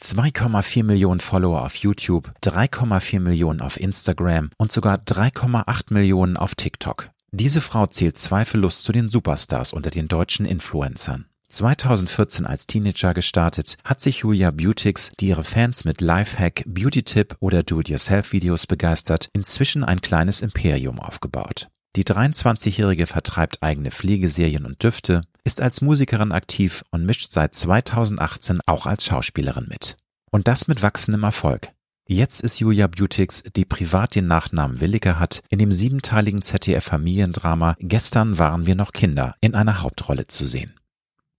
2,4 Millionen Follower auf YouTube, 3,4 Millionen auf Instagram und sogar 3,8 Millionen auf TikTok. Diese Frau zählt zweifellos zu den Superstars unter den deutschen Influencern. 2014 als Teenager gestartet, hat sich Julia Beautix, die ihre Fans mit Lifehack, Beauty-Tipp oder Do-it-yourself-Videos begeistert, inzwischen ein kleines Imperium aufgebaut. Die 23-Jährige vertreibt eigene Pflegeserien und Düfte, ist als Musikerin aktiv und mischt seit 2018 auch als Schauspielerin mit. Und das mit wachsendem Erfolg. Jetzt ist Julia Beautix, die privat den Nachnamen Williger hat, in dem siebenteiligen ZDF-Familiendrama Gestern waren wir noch Kinder in einer Hauptrolle zu sehen.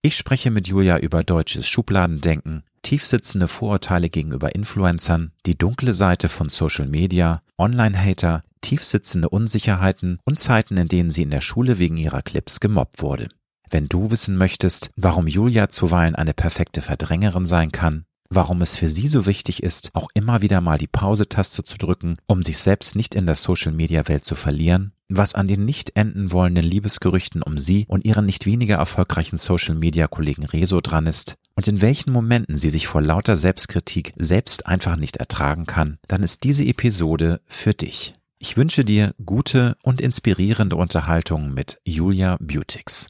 Ich spreche mit Julia über deutsches Schubladendenken, tiefsitzende Vorurteile gegenüber Influencern, die dunkle Seite von Social Media, Online-Hater, tiefsitzende Unsicherheiten und Zeiten, in denen sie in der Schule wegen ihrer Clips gemobbt wurde. Wenn du wissen möchtest, warum Julia zuweilen eine perfekte Verdrängerin sein kann, warum es für sie so wichtig ist, auch immer wieder mal die Pause-Taste zu drücken, um sich selbst nicht in der Social-Media-Welt zu verlieren, was an den nicht enden wollenden Liebesgerüchten um sie und ihren nicht weniger erfolgreichen Social-Media-Kollegen Rezo dran ist und in welchen Momenten sie sich vor lauter Selbstkritik selbst einfach nicht ertragen kann, dann ist diese Episode für dich. Ich wünsche dir gute und inspirierende Unterhaltung mit Julia Beautix.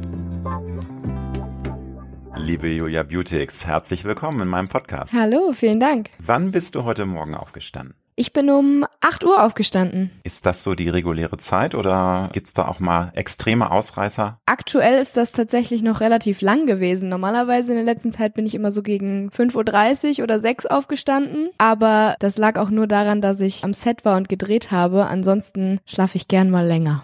Liebe Julia Beautix, herzlich willkommen in meinem Podcast. Hallo, vielen Dank. Wann bist du heute Morgen aufgestanden? Ich bin um 8 Uhr aufgestanden. Ist das so die reguläre Zeit oder gibt's da auch mal extreme Ausreißer? Aktuell ist das tatsächlich noch relativ lang gewesen. Normalerweise in der letzten Zeit bin ich immer so gegen 5.30 Uhr oder 6 Uhr aufgestanden. Aber das lag auch nur daran, dass ich am Set war und gedreht habe. Ansonsten schlafe ich gern mal länger.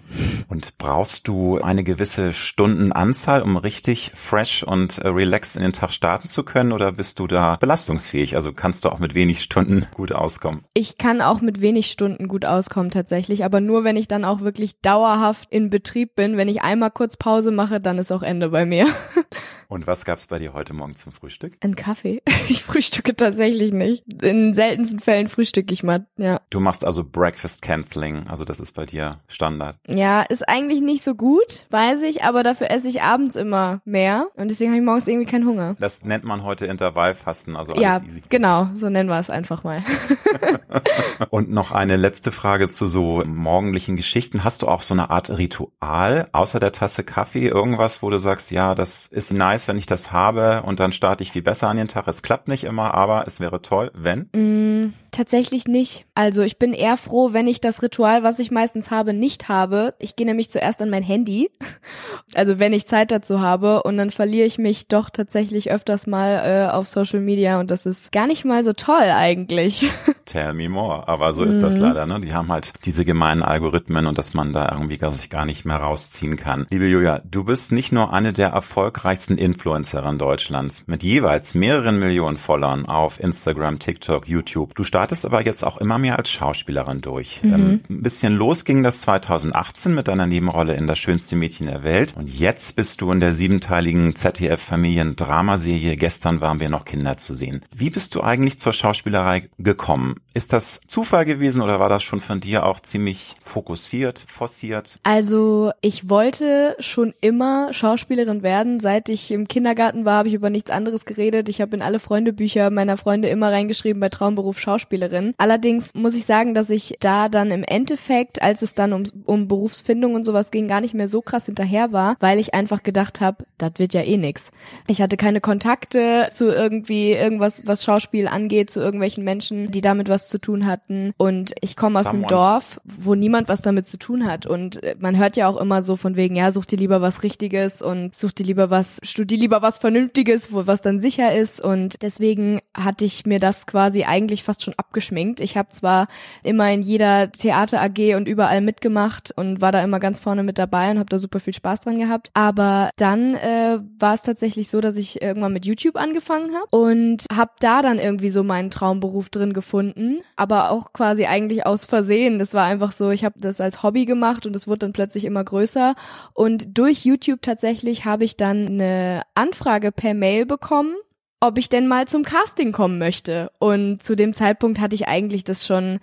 Und brauchst du eine gewisse Stundenanzahl, um richtig fresh und äh, relaxed in den Tag starten zu können? Oder bist du da belastungsfähig? Also kannst du auch mit wenig Stunden gut auskommen? Ich kann auch mit wenig Stunden gut auskommen tatsächlich, aber nur wenn ich dann auch wirklich dauerhaft in Betrieb bin. Wenn ich einmal kurz Pause mache, dann ist auch Ende bei mir. Und was gab's bei dir heute Morgen zum Frühstück? Ein Kaffee. Ich frühstücke tatsächlich nicht. In seltensten Fällen frühstücke ich mal, ja. Du machst also Breakfast Canceling, also das ist bei dir Standard. Ja, ist eigentlich nicht so gut, weiß ich, aber dafür esse ich abends immer mehr und deswegen habe ich morgens irgendwie keinen Hunger. Das nennt man heute Intervallfasten, also alles ja, easy. genau, so nennen wir es einfach mal. Und noch eine letzte Frage zu so morgendlichen Geschichten. Hast du auch so eine Art Ritual, außer der Tasse Kaffee, irgendwas, wo du sagst, ja, das ist nice, wenn ich das habe und dann starte ich viel besser an den Tag. Es klappt nicht immer, aber es wäre toll, wenn? Mm, tatsächlich nicht. Also ich bin eher froh, wenn ich das Ritual, was ich meistens habe, nicht habe. Ich gehe nämlich zuerst an mein Handy, also wenn ich Zeit dazu habe und dann verliere ich mich doch tatsächlich öfters mal äh, auf Social Media und das ist gar nicht mal so toll eigentlich. Tell me more. Aber so ist das Mhm. leider, ne? Die haben halt diese gemeinen Algorithmen und dass man da irgendwie gar- sich gar nicht mehr rausziehen kann. Liebe Julia, du bist nicht nur eine der erfolgreichsten Influencerinnen Deutschlands mit jeweils mehreren Millionen Followern auf Instagram, TikTok, YouTube. Du startest aber jetzt auch immer mehr als Schauspielerin durch. Mhm. Ähm, ein bisschen los ging das 2018 mit deiner Nebenrolle in Das schönste Mädchen der Welt. Und jetzt bist du in der siebenteiligen ZDF-Familien-Dramaserie Gestern waren wir noch Kinder zu sehen. Wie bist du eigentlich zur Schauspielerei gekommen? Ist das Zufall gewesen oder war das schon von dir auch ziemlich fokussiert, forciert? Also ich wollte schon immer Schauspielerin werden. Seit ich im Kindergarten war, habe ich über nichts anderes geredet. Ich habe in alle Freundebücher meiner Freunde immer reingeschrieben bei Traumberuf Schauspielerin. Allerdings muss ich sagen, dass ich da dann im Endeffekt, als es dann um, um Berufsfindung und sowas ging, gar nicht mehr so krass hinterher war, weil ich einfach gedacht habe, das wird ja eh nix. Ich hatte keine Kontakte zu irgendwie irgendwas, was Schauspiel angeht, zu irgendwelchen Menschen, die damit was zu tun hatten. Und ich komme aus einem Dorf, wo niemand was damit zu tun hat. Und äh, man hört ja auch immer so von wegen, ja, such dir lieber was Richtiges und such dir lieber was, studier lieber was Vernünftiges, wo was dann sicher ist. Und deswegen hatte ich mir das quasi eigentlich fast schon abgeschminkt. Ich habe zwar immer in jeder Theater AG und überall mitgemacht und war da immer ganz vorne mit dabei und habe da super viel Spaß dran gehabt. Aber dann äh, war es tatsächlich so, dass ich irgendwann mit YouTube angefangen habe und habe da dann irgendwie so meinen Traumberuf drin gefunden, aber auch quasi eigentlich aus Versehen. Das war einfach so, ich habe das als Hobby gemacht und es wurde dann plötzlich immer größer und durch YouTube tatsächlich habe ich dann eine Anfrage per Mail bekommen ob ich denn mal zum Casting kommen möchte. Und zu dem Zeitpunkt hatte ich eigentlich das schon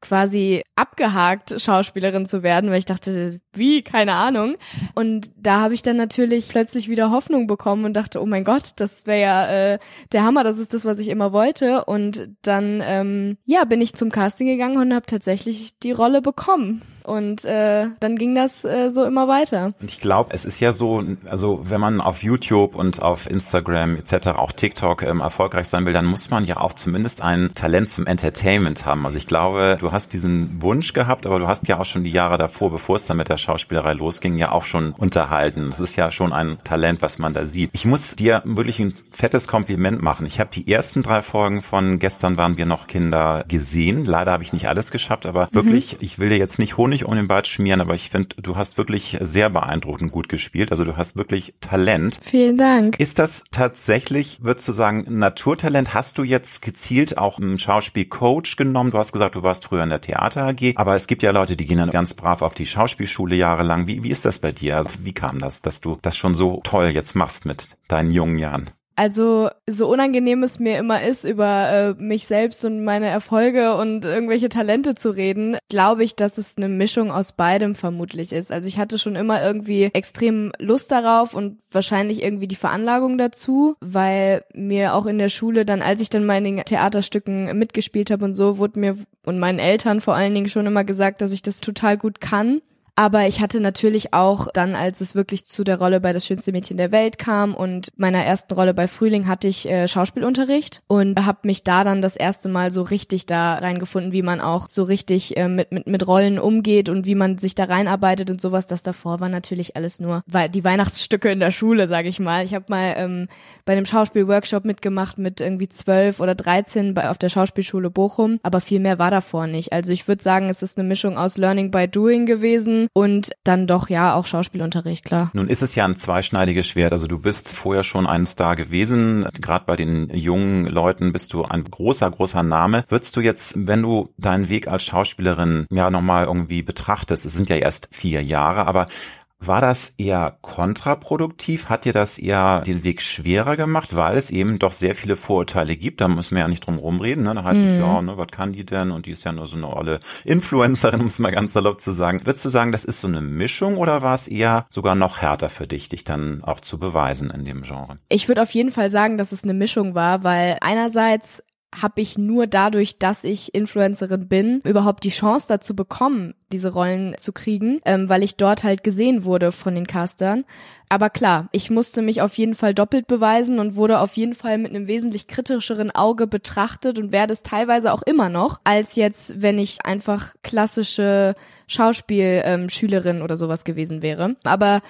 quasi abgehakt, Schauspielerin zu werden, weil ich dachte, wie, keine Ahnung. Und da habe ich dann natürlich plötzlich wieder Hoffnung bekommen und dachte, oh mein Gott, das wäre ja äh, der Hammer, das ist das, was ich immer wollte. Und dann, ähm, ja, bin ich zum Casting gegangen und habe tatsächlich die Rolle bekommen. Und äh, dann ging das äh, so immer weiter. Ich glaube, es ist ja so, also wenn man auf YouTube und auf Instagram etc., auch TikTok ähm, erfolgreich sein will, dann muss man ja auch zumindest ein Talent zum Entertainment haben. Also ich glaube, du hast diesen Wunsch gehabt, aber du hast ja auch schon die Jahre davor, bevor es dann mit der Schauspielerei losging, ja auch schon unterhalten. Das ist ja schon ein Talent, was man da sieht. Ich muss dir wirklich ein fettes Kompliment machen. Ich habe die ersten drei Folgen von Gestern waren wir noch Kinder gesehen. Leider habe ich nicht alles geschafft, aber mhm. wirklich, ich will dir jetzt nicht Honig um den Bart schmieren, aber ich finde, du hast wirklich sehr beeindruckend gut gespielt. Also du hast wirklich Talent. Vielen Dank. Ist das tatsächlich, würdest du sagen, Naturtalent? Hast du jetzt gezielt auch einen Schauspielcoach genommen? Du hast gesagt, du warst früher in der Theater AG, aber es gibt ja Leute, die gehen dann ganz brav auf die Schauspielschule jahrelang. Wie, wie ist das bei dir? Also wie kam das, dass du das schon so toll jetzt machst mit deinen jungen Jahren? Also so unangenehm es mir immer ist, über äh, mich selbst und meine Erfolge und irgendwelche Talente zu reden, glaube ich, dass es eine Mischung aus beidem vermutlich ist. Also ich hatte schon immer irgendwie extrem Lust darauf und wahrscheinlich irgendwie die Veranlagung dazu, weil mir auch in der Schule dann, als ich dann mal in den Theaterstücken mitgespielt habe und so, wurde mir und meinen Eltern vor allen Dingen schon immer gesagt, dass ich das total gut kann. Aber ich hatte natürlich auch dann, als es wirklich zu der Rolle bei Das schönste Mädchen der Welt kam und meiner ersten Rolle bei Frühling, hatte ich äh, Schauspielunterricht und habe mich da dann das erste Mal so richtig da reingefunden, wie man auch so richtig äh, mit, mit, mit Rollen umgeht und wie man sich da reinarbeitet und sowas. Das davor war natürlich alles nur die Weihnachtsstücke in der Schule, sage ich mal. Ich habe mal ähm, bei einem Schauspielworkshop mitgemacht mit irgendwie zwölf oder dreizehn bei, auf der Schauspielschule Bochum, aber viel mehr war davor nicht. Also ich würde sagen, es ist eine Mischung aus Learning by Doing gewesen und dann doch ja auch Schauspielunterricht, klar. Nun ist es ja ein zweischneidiges Schwert. Also du bist vorher schon ein Star gewesen. Gerade bei den jungen Leuten bist du ein großer, großer Name. Würdest du jetzt, wenn du deinen Weg als Schauspielerin ja nochmal irgendwie betrachtest, es sind ja erst vier Jahre, aber war das eher kontraproduktiv? Hat dir das eher den Weg schwerer gemacht, weil es eben doch sehr viele Vorurteile gibt? Da müssen wir ja nicht drum rumreden. Ne? Da heißt mhm. es ja, ne, was kann die denn? Und die ist ja nur so eine olle Influencerin, um es mal ganz salopp zu sagen. Würdest du sagen, das ist so eine Mischung oder war es eher sogar noch härter für dich, dich dann auch zu beweisen in dem Genre? Ich würde auf jeden Fall sagen, dass es eine Mischung war, weil einerseits habe ich nur dadurch, dass ich Influencerin bin, überhaupt die Chance dazu bekommen, diese Rollen zu kriegen, ähm, weil ich dort halt gesehen wurde von den Castern. Aber klar, ich musste mich auf jeden Fall doppelt beweisen und wurde auf jeden Fall mit einem wesentlich kritischeren Auge betrachtet und werde es teilweise auch immer noch, als jetzt, wenn ich einfach klassische Schauspielschülerin ähm, oder sowas gewesen wäre. Aber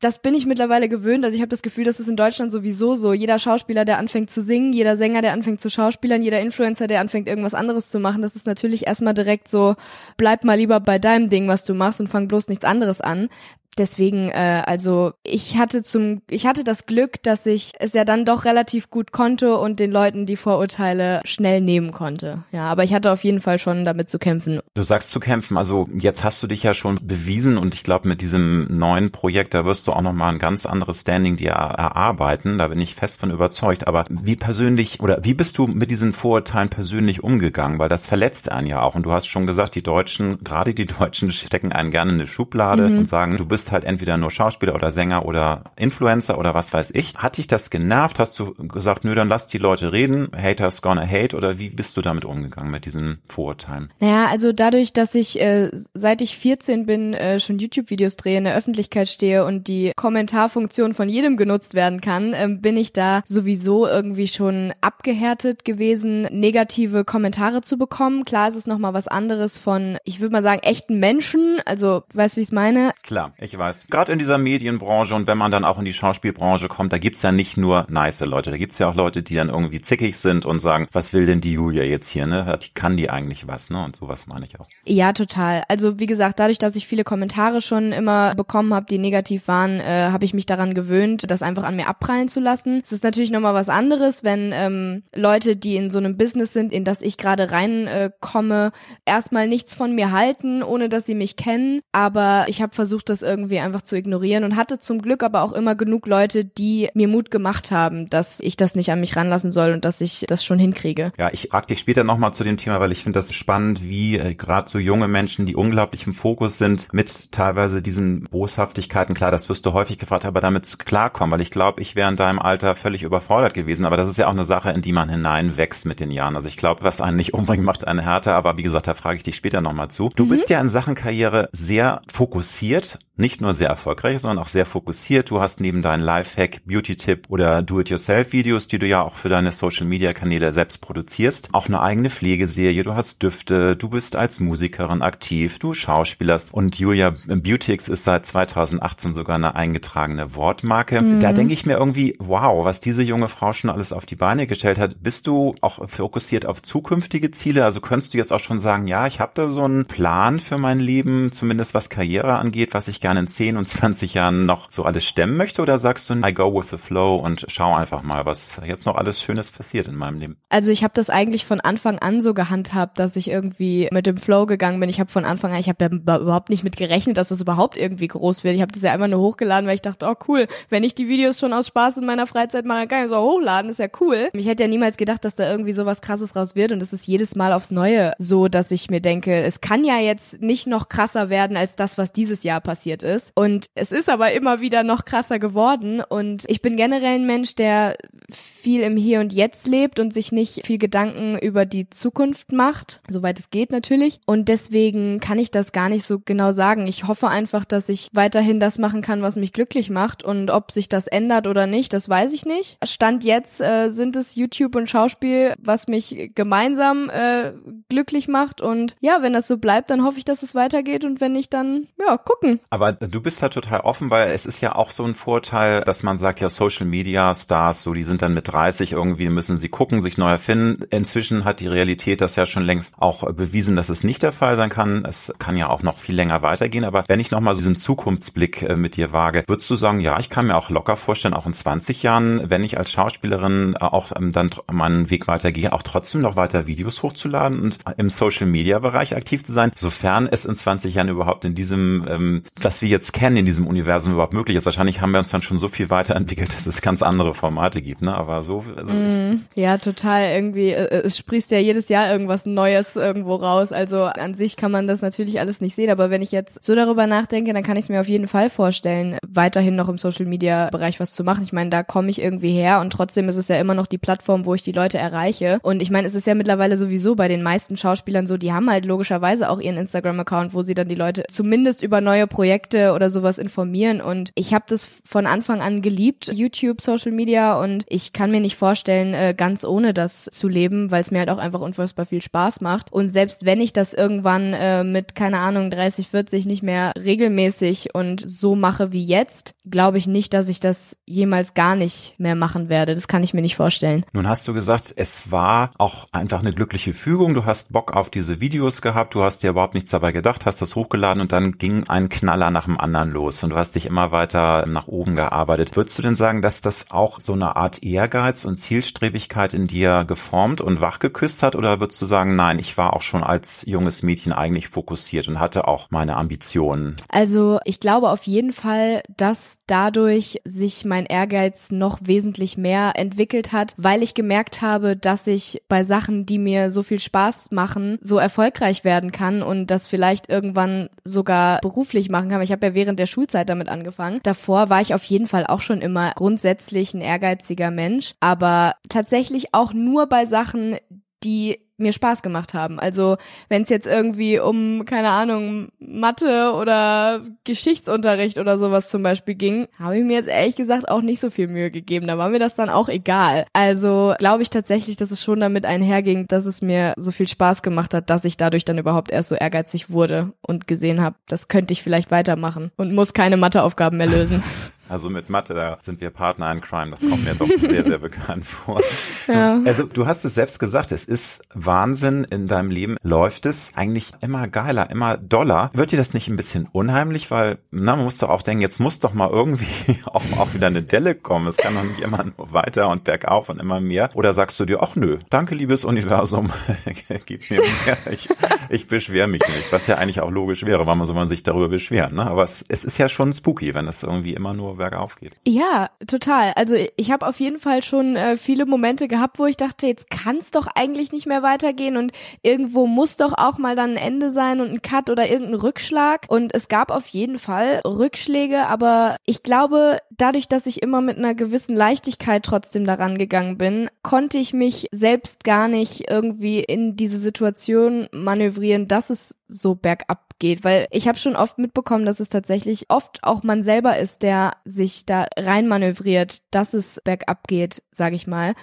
das bin ich mittlerweile gewöhnt. Also ich habe das Gefühl, dass es in Deutschland sowieso so. Jeder Schauspieler, der anfängt zu singen, jeder Sänger, der anfängt zu schauspielern, jeder Influencer, der anfängt irgendwas anderes zu machen, das ist natürlich erstmal direkt so, bleib mal lieber bei deinem Ding, was du machst und fang bloß nichts anderes an. Deswegen, äh, also ich hatte zum, ich hatte das Glück, dass ich es ja dann doch relativ gut konnte und den Leuten die Vorurteile schnell nehmen konnte. Ja, aber ich hatte auf jeden Fall schon damit zu kämpfen. Du sagst zu kämpfen, also jetzt hast du dich ja schon bewiesen und ich glaube mit diesem neuen Projekt, da wirst du auch nochmal ein ganz anderes Standing dir erarbeiten. Da bin ich fest von überzeugt. Aber wie persönlich oder wie bist du mit diesen Vorurteilen persönlich umgegangen? Weil das verletzt einen ja auch. Und du hast schon gesagt, die Deutschen, gerade die Deutschen stecken einen gerne in eine Schublade mhm. und sagen, du bist bist halt entweder nur Schauspieler oder Sänger oder Influencer oder was weiß ich. Hat dich das genervt? Hast du gesagt, nö, dann lass die Leute reden, haters gonna hate oder wie bist du damit umgegangen mit diesen Vorurteilen? Naja, also dadurch, dass ich äh, seit ich 14 bin, äh, schon YouTube-Videos drehe, in der Öffentlichkeit stehe und die Kommentarfunktion von jedem genutzt werden kann, äh, bin ich da sowieso irgendwie schon abgehärtet gewesen, negative Kommentare zu bekommen. Klar ist es nochmal was anderes von, ich würde mal sagen, echten Menschen. Also, weißt du, wie ich es meine? Klar, ich weiß. Gerade in dieser Medienbranche und wenn man dann auch in die Schauspielbranche kommt, da gibt's ja nicht nur nice Leute, da gibt's ja auch Leute, die dann irgendwie zickig sind und sagen, was will denn die Julia jetzt hier, ne? Kann die eigentlich was, ne? Und sowas meine ich auch. Ja, total. Also wie gesagt, dadurch, dass ich viele Kommentare schon immer bekommen habe, die negativ waren, äh, habe ich mich daran gewöhnt, das einfach an mir abprallen zu lassen. Es ist natürlich nochmal was anderes, wenn ähm, Leute, die in so einem Business sind, in das ich gerade reinkomme, äh, erstmal nichts von mir halten, ohne dass sie mich kennen. Aber ich habe versucht, das irgendwie einfach zu ignorieren und hatte zum Glück aber auch immer genug Leute, die mir Mut gemacht haben, dass ich das nicht an mich ranlassen soll und dass ich das schon hinkriege. Ja, ich frage dich später nochmal zu dem Thema, weil ich finde das spannend, wie äh, gerade so junge Menschen, die unglaublich im Fokus sind, mit teilweise diesen Boshaftigkeiten, klar, das wirst du häufig gefragt, aber damit klarkommen, weil ich glaube, ich wäre in deinem Alter völlig überfordert gewesen, aber das ist ja auch eine Sache, in die man hineinwächst mit den Jahren. Also ich glaube, was einen nicht umbringt, macht einen härter, aber wie gesagt, da frage ich dich später nochmal zu. Du mhm. bist ja in Sachen Karriere sehr fokussiert, nicht nur sehr erfolgreich, sondern auch sehr fokussiert. Du hast neben deinen Lifehack, Beauty-Tipp oder Do-it-yourself-Videos, die du ja auch für deine Social-Media-Kanäle selbst produzierst, auch eine eigene Pflegeserie, du hast Düfte, du bist als Musikerin aktiv, du schauspielerst und Julia Beautix ist seit 2018 sogar eine eingetragene Wortmarke. Mhm. Da denke ich mir irgendwie, wow, was diese junge Frau schon alles auf die Beine gestellt hat. Bist du auch fokussiert auf zukünftige Ziele? Also könntest du jetzt auch schon sagen, ja, ich habe da so einen Plan für mein Leben, zumindest was Karriere angeht, was ich gerne in 10 und 20 Jahren noch so alles stemmen möchte? Oder sagst du, I go with the flow und schau einfach mal, was jetzt noch alles Schönes passiert in meinem Leben? Also ich habe das eigentlich von Anfang an so gehandhabt, dass ich irgendwie mit dem Flow gegangen bin. Ich habe von Anfang an, ich habe ja überhaupt nicht mit gerechnet, dass das überhaupt irgendwie groß wird. Ich habe das ja einfach nur hochgeladen, weil ich dachte, oh cool, wenn ich die Videos schon aus Spaß in meiner Freizeit mache, kann ich so hochladen, ist ja cool. Ich hätte ja niemals gedacht, dass da irgendwie so was krasses raus wird und es ist jedes Mal aufs Neue so, dass ich mir denke, es kann ja jetzt nicht noch krasser werden als das, was dieses Jahr passiert ist. Und es ist aber immer wieder noch krasser geworden und ich bin generell ein Mensch, der viel im Hier und Jetzt lebt und sich nicht viel Gedanken über die Zukunft macht, soweit es geht natürlich. Und deswegen kann ich das gar nicht so genau sagen. Ich hoffe einfach, dass ich weiterhin das machen kann, was mich glücklich macht. Und ob sich das ändert oder nicht, das weiß ich nicht. Stand jetzt äh, sind es YouTube und Schauspiel, was mich gemeinsam äh, glücklich macht. Und ja, wenn das so bleibt, dann hoffe ich, dass es weitergeht. Und wenn nicht, dann ja, gucken. Aber du bist halt total offen, weil es ist ja auch so ein Vorteil, dass man sagt, ja, Social Media Stars, so die sind dann mit 30 irgendwie, müssen sie gucken, sich neu erfinden. Inzwischen hat die Realität das ja schon längst auch bewiesen, dass es nicht der Fall sein kann. Es kann ja auch noch viel länger weitergehen. Aber wenn ich nochmal diesen Zukunftsblick äh, mit dir wage, würdest du sagen, ja, ich kann mir auch locker vorstellen, auch in 20 Jahren, wenn ich als Schauspielerin äh, auch ähm, dann meinen Weg weitergehe, auch trotzdem noch weiter Videos hochzuladen und im Social Media Bereich aktiv zu sein, sofern es in 20 Jahren überhaupt in diesem, ähm, was wir jetzt kennen, in diesem Universum überhaupt möglich ist. Wahrscheinlich haben wir uns dann schon so viel weiterentwickelt, dass es ganz andere Formate gibt, ne? Aber so, so mm, ist es. Ja, total. Irgendwie, äh, es sprießt ja jedes Jahr irgendwas Neues irgendwo raus. Also an sich kann man das natürlich alles nicht sehen, aber wenn ich jetzt so darüber nachdenke, dann kann ich es mir auf jeden Fall vorstellen, weiterhin noch im Social Media Bereich was zu machen. Ich meine, da komme ich irgendwie her und trotzdem ist es ja immer noch die Plattform, wo ich die Leute erreiche. Und ich meine, es ist ja mittlerweile sowieso bei den meisten Schauspielern so, die haben halt logischerweise auch ihren Instagram-Account, wo sie dann die Leute zumindest über neue Projekte oder sowas informieren. Und ich habe das von Anfang an geliebt, YouTube, Social Media und ich kann mir nicht vorstellen, äh, ganz ohne das zu leben, weil es mir halt auch einfach unfassbar viel Spaß macht. Und selbst wenn ich das irgendwann äh, mit, keine Ahnung, 30, 40 nicht mehr regelmäßig und so mache wie jetzt, glaube ich nicht, dass ich das jemals gar nicht mehr machen werde. Das kann ich mir nicht vorstellen. Nun hast du gesagt, es war auch einfach eine glückliche Fügung. Du hast Bock auf diese Videos gehabt, du hast dir überhaupt nichts dabei gedacht, hast das hochgeladen und dann ging ein Knaller nach dem anderen los und du hast dich immer weiter nach oben gearbeitet. Würdest du denn sagen, dass das auch so eine Art Ehrgeiz und Zielstrebigkeit in dir geformt und wachgeküsst hat oder würdest du sagen, nein, ich war auch schon als junges Mädchen eigentlich fokussiert und hatte auch meine Ambitionen? Also ich glaube auf jeden Fall, dass dadurch sich mein Ehrgeiz noch wesentlich mehr entwickelt hat, weil ich gemerkt habe, dass ich bei Sachen, die mir so viel Spaß machen, so erfolgreich werden kann und das vielleicht irgendwann sogar beruflich machen kann. Habe ja während der Schulzeit damit angefangen. Davor war ich auf jeden Fall auch schon immer grundsätzlich ein ehrgeiziger Mensch, aber tatsächlich auch nur bei Sachen, die mir Spaß gemacht haben. Also wenn es jetzt irgendwie um, keine Ahnung, Mathe oder Geschichtsunterricht oder sowas zum Beispiel ging, habe ich mir jetzt ehrlich gesagt auch nicht so viel Mühe gegeben. Da war mir das dann auch egal. Also glaube ich tatsächlich, dass es schon damit einherging, dass es mir so viel Spaß gemacht hat, dass ich dadurch dann überhaupt erst so ehrgeizig wurde und gesehen habe, das könnte ich vielleicht weitermachen und muss keine Matheaufgaben mehr lösen. Also mit Mathe, da sind wir Partner in Crime. Das kommt mir doch sehr, sehr bekannt vor. Ja. Also du hast es selbst gesagt, es ist Wahnsinn. In deinem Leben läuft es eigentlich immer geiler, immer doller. Wird dir das nicht ein bisschen unheimlich? Weil, na, man muss doch auch denken, jetzt muss doch mal irgendwie auch, auch wieder eine Delle kommen. Es kann doch nicht immer nur weiter und bergauf und immer mehr. Oder sagst du dir, ach nö, danke liebes Universum, gib mir mehr. Ich, ich beschwere mich nicht. Was ja eigentlich auch logisch wäre, warum soll man sich darüber beschweren? Ne? Aber es, es ist ja schon spooky, wenn es irgendwie immer nur bergauf geht. Ja, total. Also ich habe auf jeden Fall schon äh, viele Momente gehabt, wo ich dachte, jetzt kann es doch eigentlich nicht mehr weitergehen und irgendwo muss doch auch mal dann ein Ende sein und ein Cut oder irgendein Rückschlag. Und es gab auf jeden Fall Rückschläge, aber ich glaube, dadurch, dass ich immer mit einer gewissen Leichtigkeit trotzdem daran gegangen bin, konnte ich mich selbst gar nicht irgendwie in diese Situation manövrieren, dass es so bergab geht, weil ich habe schon oft mitbekommen, dass es tatsächlich oft auch man selber ist, der sich da reinmanövriert, dass es bergab geht, sage ich mal.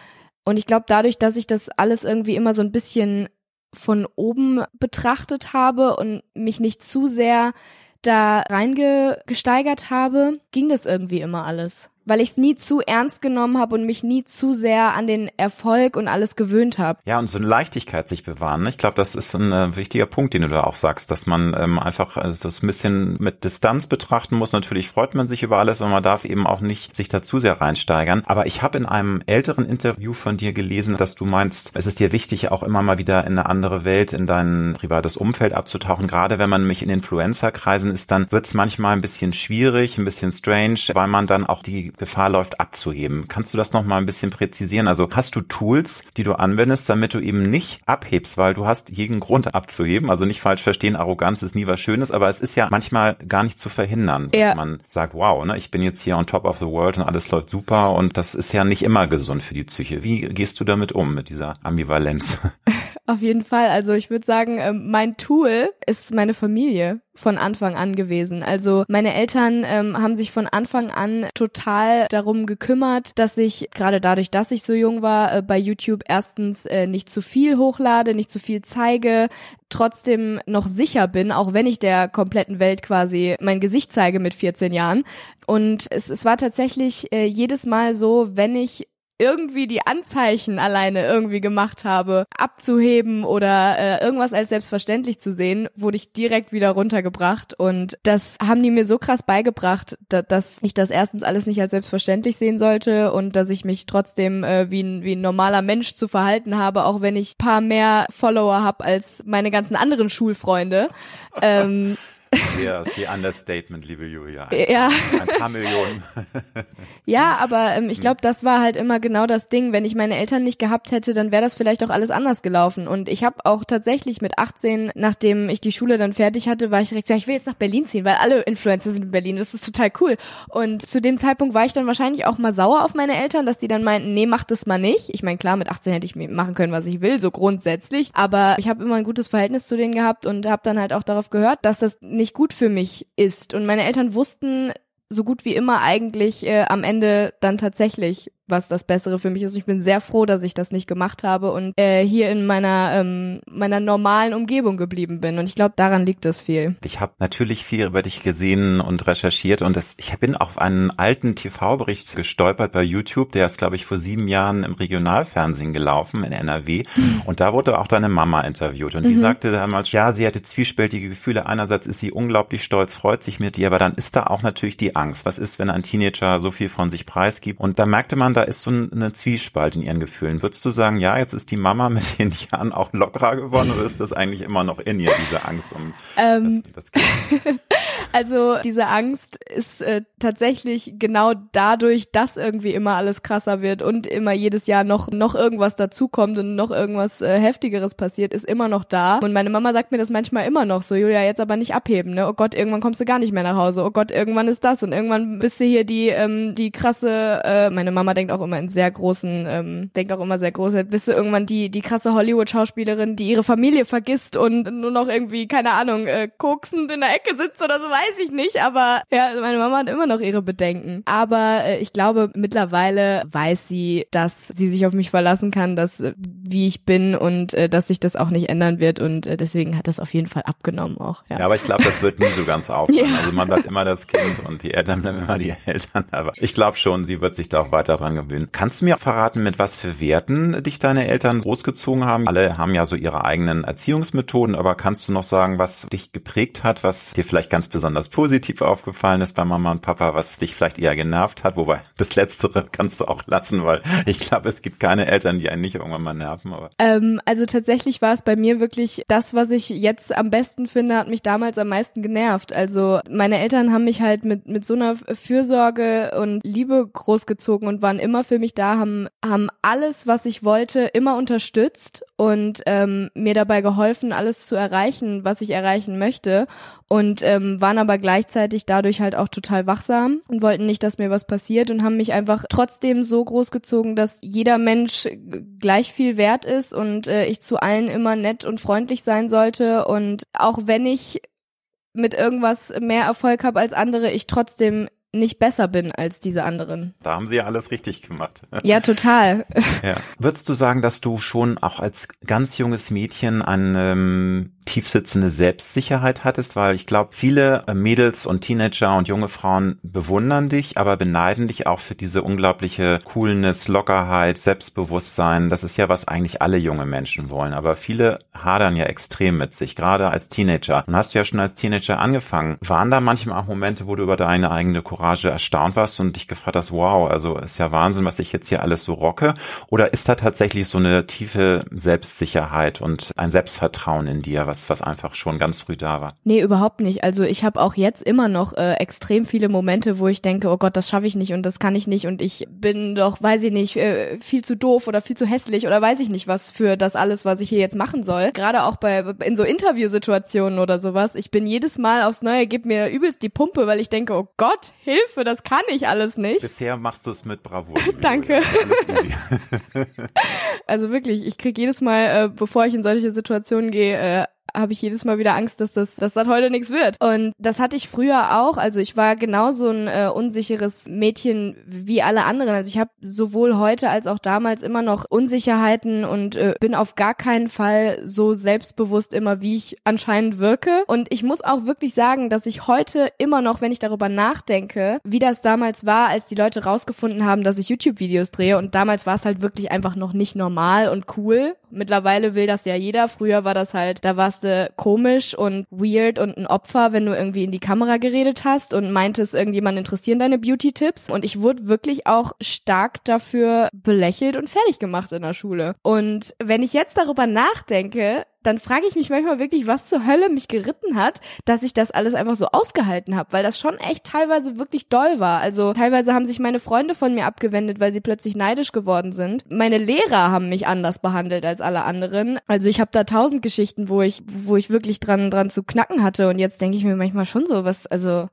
Und ich glaube, dadurch, dass ich das alles irgendwie immer so ein bisschen von oben betrachtet habe und mich nicht zu sehr da reingesteigert habe, ging das irgendwie immer alles weil ich es nie zu ernst genommen habe und mich nie zu sehr an den Erfolg und alles gewöhnt habe. Ja, und so eine Leichtigkeit sich bewahren. Ne? Ich glaube, das ist ein äh, wichtiger Punkt, den du da auch sagst, dass man ähm, einfach äh, das ein bisschen mit Distanz betrachten muss. Natürlich freut man sich über alles, aber man darf eben auch nicht sich da zu sehr reinsteigern. Aber ich habe in einem älteren Interview von dir gelesen, dass du meinst, es ist dir wichtig, auch immer mal wieder in eine andere Welt, in dein privates Umfeld abzutauchen. Gerade wenn man nämlich in Influencer-Kreisen ist, dann wird es manchmal ein bisschen schwierig, ein bisschen strange, weil man dann auch die Gefahr läuft, abzuheben. Kannst du das noch mal ein bisschen präzisieren? Also hast du Tools, die du anwendest, damit du eben nicht abhebst, weil du hast jeden Grund abzuheben. Also nicht falsch verstehen, Arroganz ist nie was Schönes, aber es ist ja manchmal gar nicht zu verhindern, dass ja. man sagt, wow, ne, ich bin jetzt hier on top of the world und alles läuft super und das ist ja nicht immer gesund für die Psyche. Wie gehst du damit um, mit dieser Ambivalenz? Auf jeden Fall. Also ich würde sagen, ähm, mein Tool ist meine Familie von Anfang an gewesen. Also meine Eltern ähm, haben sich von Anfang an total darum gekümmert, dass ich gerade dadurch, dass ich so jung war, äh, bei YouTube erstens äh, nicht zu viel hochlade, nicht zu viel zeige, trotzdem noch sicher bin, auch wenn ich der kompletten Welt quasi mein Gesicht zeige mit 14 Jahren. Und es, es war tatsächlich äh, jedes Mal so, wenn ich irgendwie die Anzeichen alleine irgendwie gemacht habe, abzuheben oder äh, irgendwas als selbstverständlich zu sehen, wurde ich direkt wieder runtergebracht und das haben die mir so krass beigebracht, da, dass ich das erstens alles nicht als selbstverständlich sehen sollte und dass ich mich trotzdem äh, wie, ein, wie ein normaler Mensch zu verhalten habe, auch wenn ich paar mehr Follower habe als meine ganzen anderen Schulfreunde. ähm, ja, die Understatement, liebe Julia. Ein, ja. Ein paar Millionen. ja, aber ähm, ich glaube, das war halt immer genau das Ding. Wenn ich meine Eltern nicht gehabt hätte, dann wäre das vielleicht auch alles anders gelaufen. Und ich habe auch tatsächlich mit 18, nachdem ich die Schule dann fertig hatte, war ich direkt, ja, ich will jetzt nach Berlin ziehen, weil alle Influencer sind in Berlin. Das ist total cool. Und zu dem Zeitpunkt war ich dann wahrscheinlich auch mal sauer auf meine Eltern, dass die dann meinten, nee, mach das mal nicht. Ich meine, klar, mit 18 hätte ich machen können, was ich will, so grundsätzlich. Aber ich habe immer ein gutes Verhältnis zu denen gehabt und habe dann halt auch darauf gehört, dass das nicht gut für mich ist. Und meine Eltern wussten so gut wie immer eigentlich äh, am Ende dann tatsächlich, was das Bessere für mich ist. Ich bin sehr froh, dass ich das nicht gemacht habe und äh, hier in meiner ähm, meiner normalen Umgebung geblieben bin. Und ich glaube, daran liegt es viel. Ich habe natürlich viel über dich gesehen und recherchiert und das, ich bin auf einen alten TV-Bericht gestolpert bei YouTube, der ist, glaube ich, vor sieben Jahren im Regionalfernsehen gelaufen in NRW. Mhm. Und da wurde auch deine Mama interviewt und die mhm. sagte damals, ja, sie hatte zwiespältige Gefühle. Einerseits ist sie unglaublich stolz, freut sich mit dir, aber dann ist da auch natürlich die Angst. Was ist, wenn ein Teenager so viel von sich preisgibt? Und da merkte man, da ist so eine Zwiespalt in ihren Gefühlen. Würdest du sagen, ja, jetzt ist die Mama mit den Jahren auch lockerer geworden oder ist das eigentlich immer noch in ihr, diese Angst um ähm, das, das Kind? Also diese Angst ist äh, tatsächlich genau dadurch, dass irgendwie immer alles krasser wird und immer jedes Jahr noch noch irgendwas dazukommt und noch irgendwas äh, heftigeres passiert, ist immer noch da. Und meine Mama sagt mir das manchmal immer noch so, Julia, jetzt aber nicht abheben, ne? Oh Gott, irgendwann kommst du gar nicht mehr nach Hause. Oh Gott, irgendwann ist das und irgendwann bist du hier die ähm, die krasse. Äh, meine Mama denkt auch immer in sehr großen, ähm, denkt auch immer sehr groß. Bist du irgendwann die die krasse Hollywood-Schauspielerin, die ihre Familie vergisst und nur noch irgendwie keine Ahnung äh, koksend in der Ecke sitzt oder so, weiß ich nicht. Aber ja, meine Mama hat immer noch ihre Bedenken. Aber äh, ich glaube mittlerweile weiß sie, dass sie sich auf mich verlassen kann, dass äh, wie ich bin und äh, dass sich das auch nicht ändern wird und äh, deswegen hat das auf jeden Fall abgenommen auch. Ja, ja aber ich glaube, das wird nie so ganz aufhören. Ja. Also man bleibt immer das Kind und die Eltern bleiben immer die Eltern. Aber ich glaube schon, sie wird sich da auch weiter dran gewöhnen. Kannst du mir verraten, mit was für Werten dich deine Eltern großgezogen haben? Alle haben ja so ihre eigenen Erziehungsmethoden, aber kannst du noch sagen, was dich geprägt hat, was dir vielleicht ganz besonders positiv aufgefallen ist bei Mama und Papa, was dich vielleicht eher genervt hat? Wobei das Letztere kannst du auch lassen, weil ich glaube, es gibt keine Eltern, die einen nicht irgendwann mal nerven. Aber. Ähm, also tatsächlich war es bei mir wirklich das, was ich jetzt am besten finde, hat mich damals am meisten genervt. Also meine Eltern haben mich halt mit, mit so einer Fürsorge und Liebe großgezogen und waren immer für mich da, haben, haben alles, was ich wollte, immer unterstützt und ähm, mir dabei geholfen, alles zu erreichen, was ich erreichen möchte und ähm, waren aber gleichzeitig dadurch halt auch total wachsam und wollten nicht, dass mir was passiert und haben mich einfach trotzdem so großgezogen, dass jeder Mensch gleich viel wert ist und äh, ich zu allen immer nett und freundlich sein sollte und auch wenn ich mit irgendwas mehr Erfolg habe als andere, ich trotzdem nicht besser bin als diese anderen. Da haben sie ja alles richtig gemacht. Ja, total. Ja. Würdest du sagen, dass du schon auch als ganz junges Mädchen ein ähm, tiefsitzende Selbstsicherheit hattest, weil ich glaube, viele äh, Mädels und Teenager und junge Frauen bewundern dich, aber beneiden dich auch für diese unglaubliche Coolness, Lockerheit, Selbstbewusstsein. Das ist ja, was eigentlich alle junge Menschen wollen. Aber viele hadern ja extrem mit sich, gerade als Teenager. Und hast du ja schon als Teenager angefangen. Waren da manchmal auch Momente, wo du über deine eigene Courage erstaunt warst und dich gefragt hast, wow, also ist ja Wahnsinn, was ich jetzt hier alles so rocke? Oder ist da tatsächlich so eine tiefe Selbstsicherheit und ein Selbstvertrauen in dir, was, was einfach schon ganz früh da war. Nee, überhaupt nicht. Also ich habe auch jetzt immer noch äh, extrem viele Momente, wo ich denke, oh Gott, das schaffe ich nicht und das kann ich nicht und ich bin doch, weiß ich nicht, äh, viel zu doof oder viel zu hässlich oder weiß ich nicht was für das alles, was ich hier jetzt machen soll. Gerade auch bei in so Interviewsituationen oder sowas. Ich bin jedes Mal aufs Neue, gib mir übelst die Pumpe, weil ich denke, oh Gott, Hilfe, das kann ich alles nicht. Bisher machst du es mit Bravour. Danke. also wirklich, ich krieg jedes Mal, äh, bevor ich in solche Situationen gehe, äh, habe ich jedes Mal wieder Angst, dass das, dass das heute nichts wird. Und das hatte ich früher auch. Also ich war genauso ein äh, unsicheres Mädchen wie alle anderen. Also ich habe sowohl heute als auch damals immer noch Unsicherheiten und äh, bin auf gar keinen Fall so selbstbewusst immer, wie ich anscheinend wirke. Und ich muss auch wirklich sagen, dass ich heute immer noch, wenn ich darüber nachdenke, wie das damals war, als die Leute rausgefunden haben, dass ich YouTube-Videos drehe. Und damals war es halt wirklich einfach noch nicht normal und cool. Mittlerweile will das ja jeder. Früher war das halt, da warst du komisch und weird und ein Opfer, wenn du irgendwie in die Kamera geredet hast und meintest, irgendjemand interessieren deine Beauty-Tipps. Und ich wurde wirklich auch stark dafür belächelt und fertig gemacht in der Schule. Und wenn ich jetzt darüber nachdenke, dann frage ich mich manchmal wirklich, was zur Hölle mich geritten hat, dass ich das alles einfach so ausgehalten habe, weil das schon echt teilweise wirklich doll war. Also teilweise haben sich meine Freunde von mir abgewendet, weil sie plötzlich neidisch geworden sind. Meine Lehrer haben mich anders behandelt als alle anderen. Also ich habe da tausend Geschichten, wo ich, wo ich wirklich dran, dran zu knacken hatte. Und jetzt denke ich mir manchmal schon so, was, also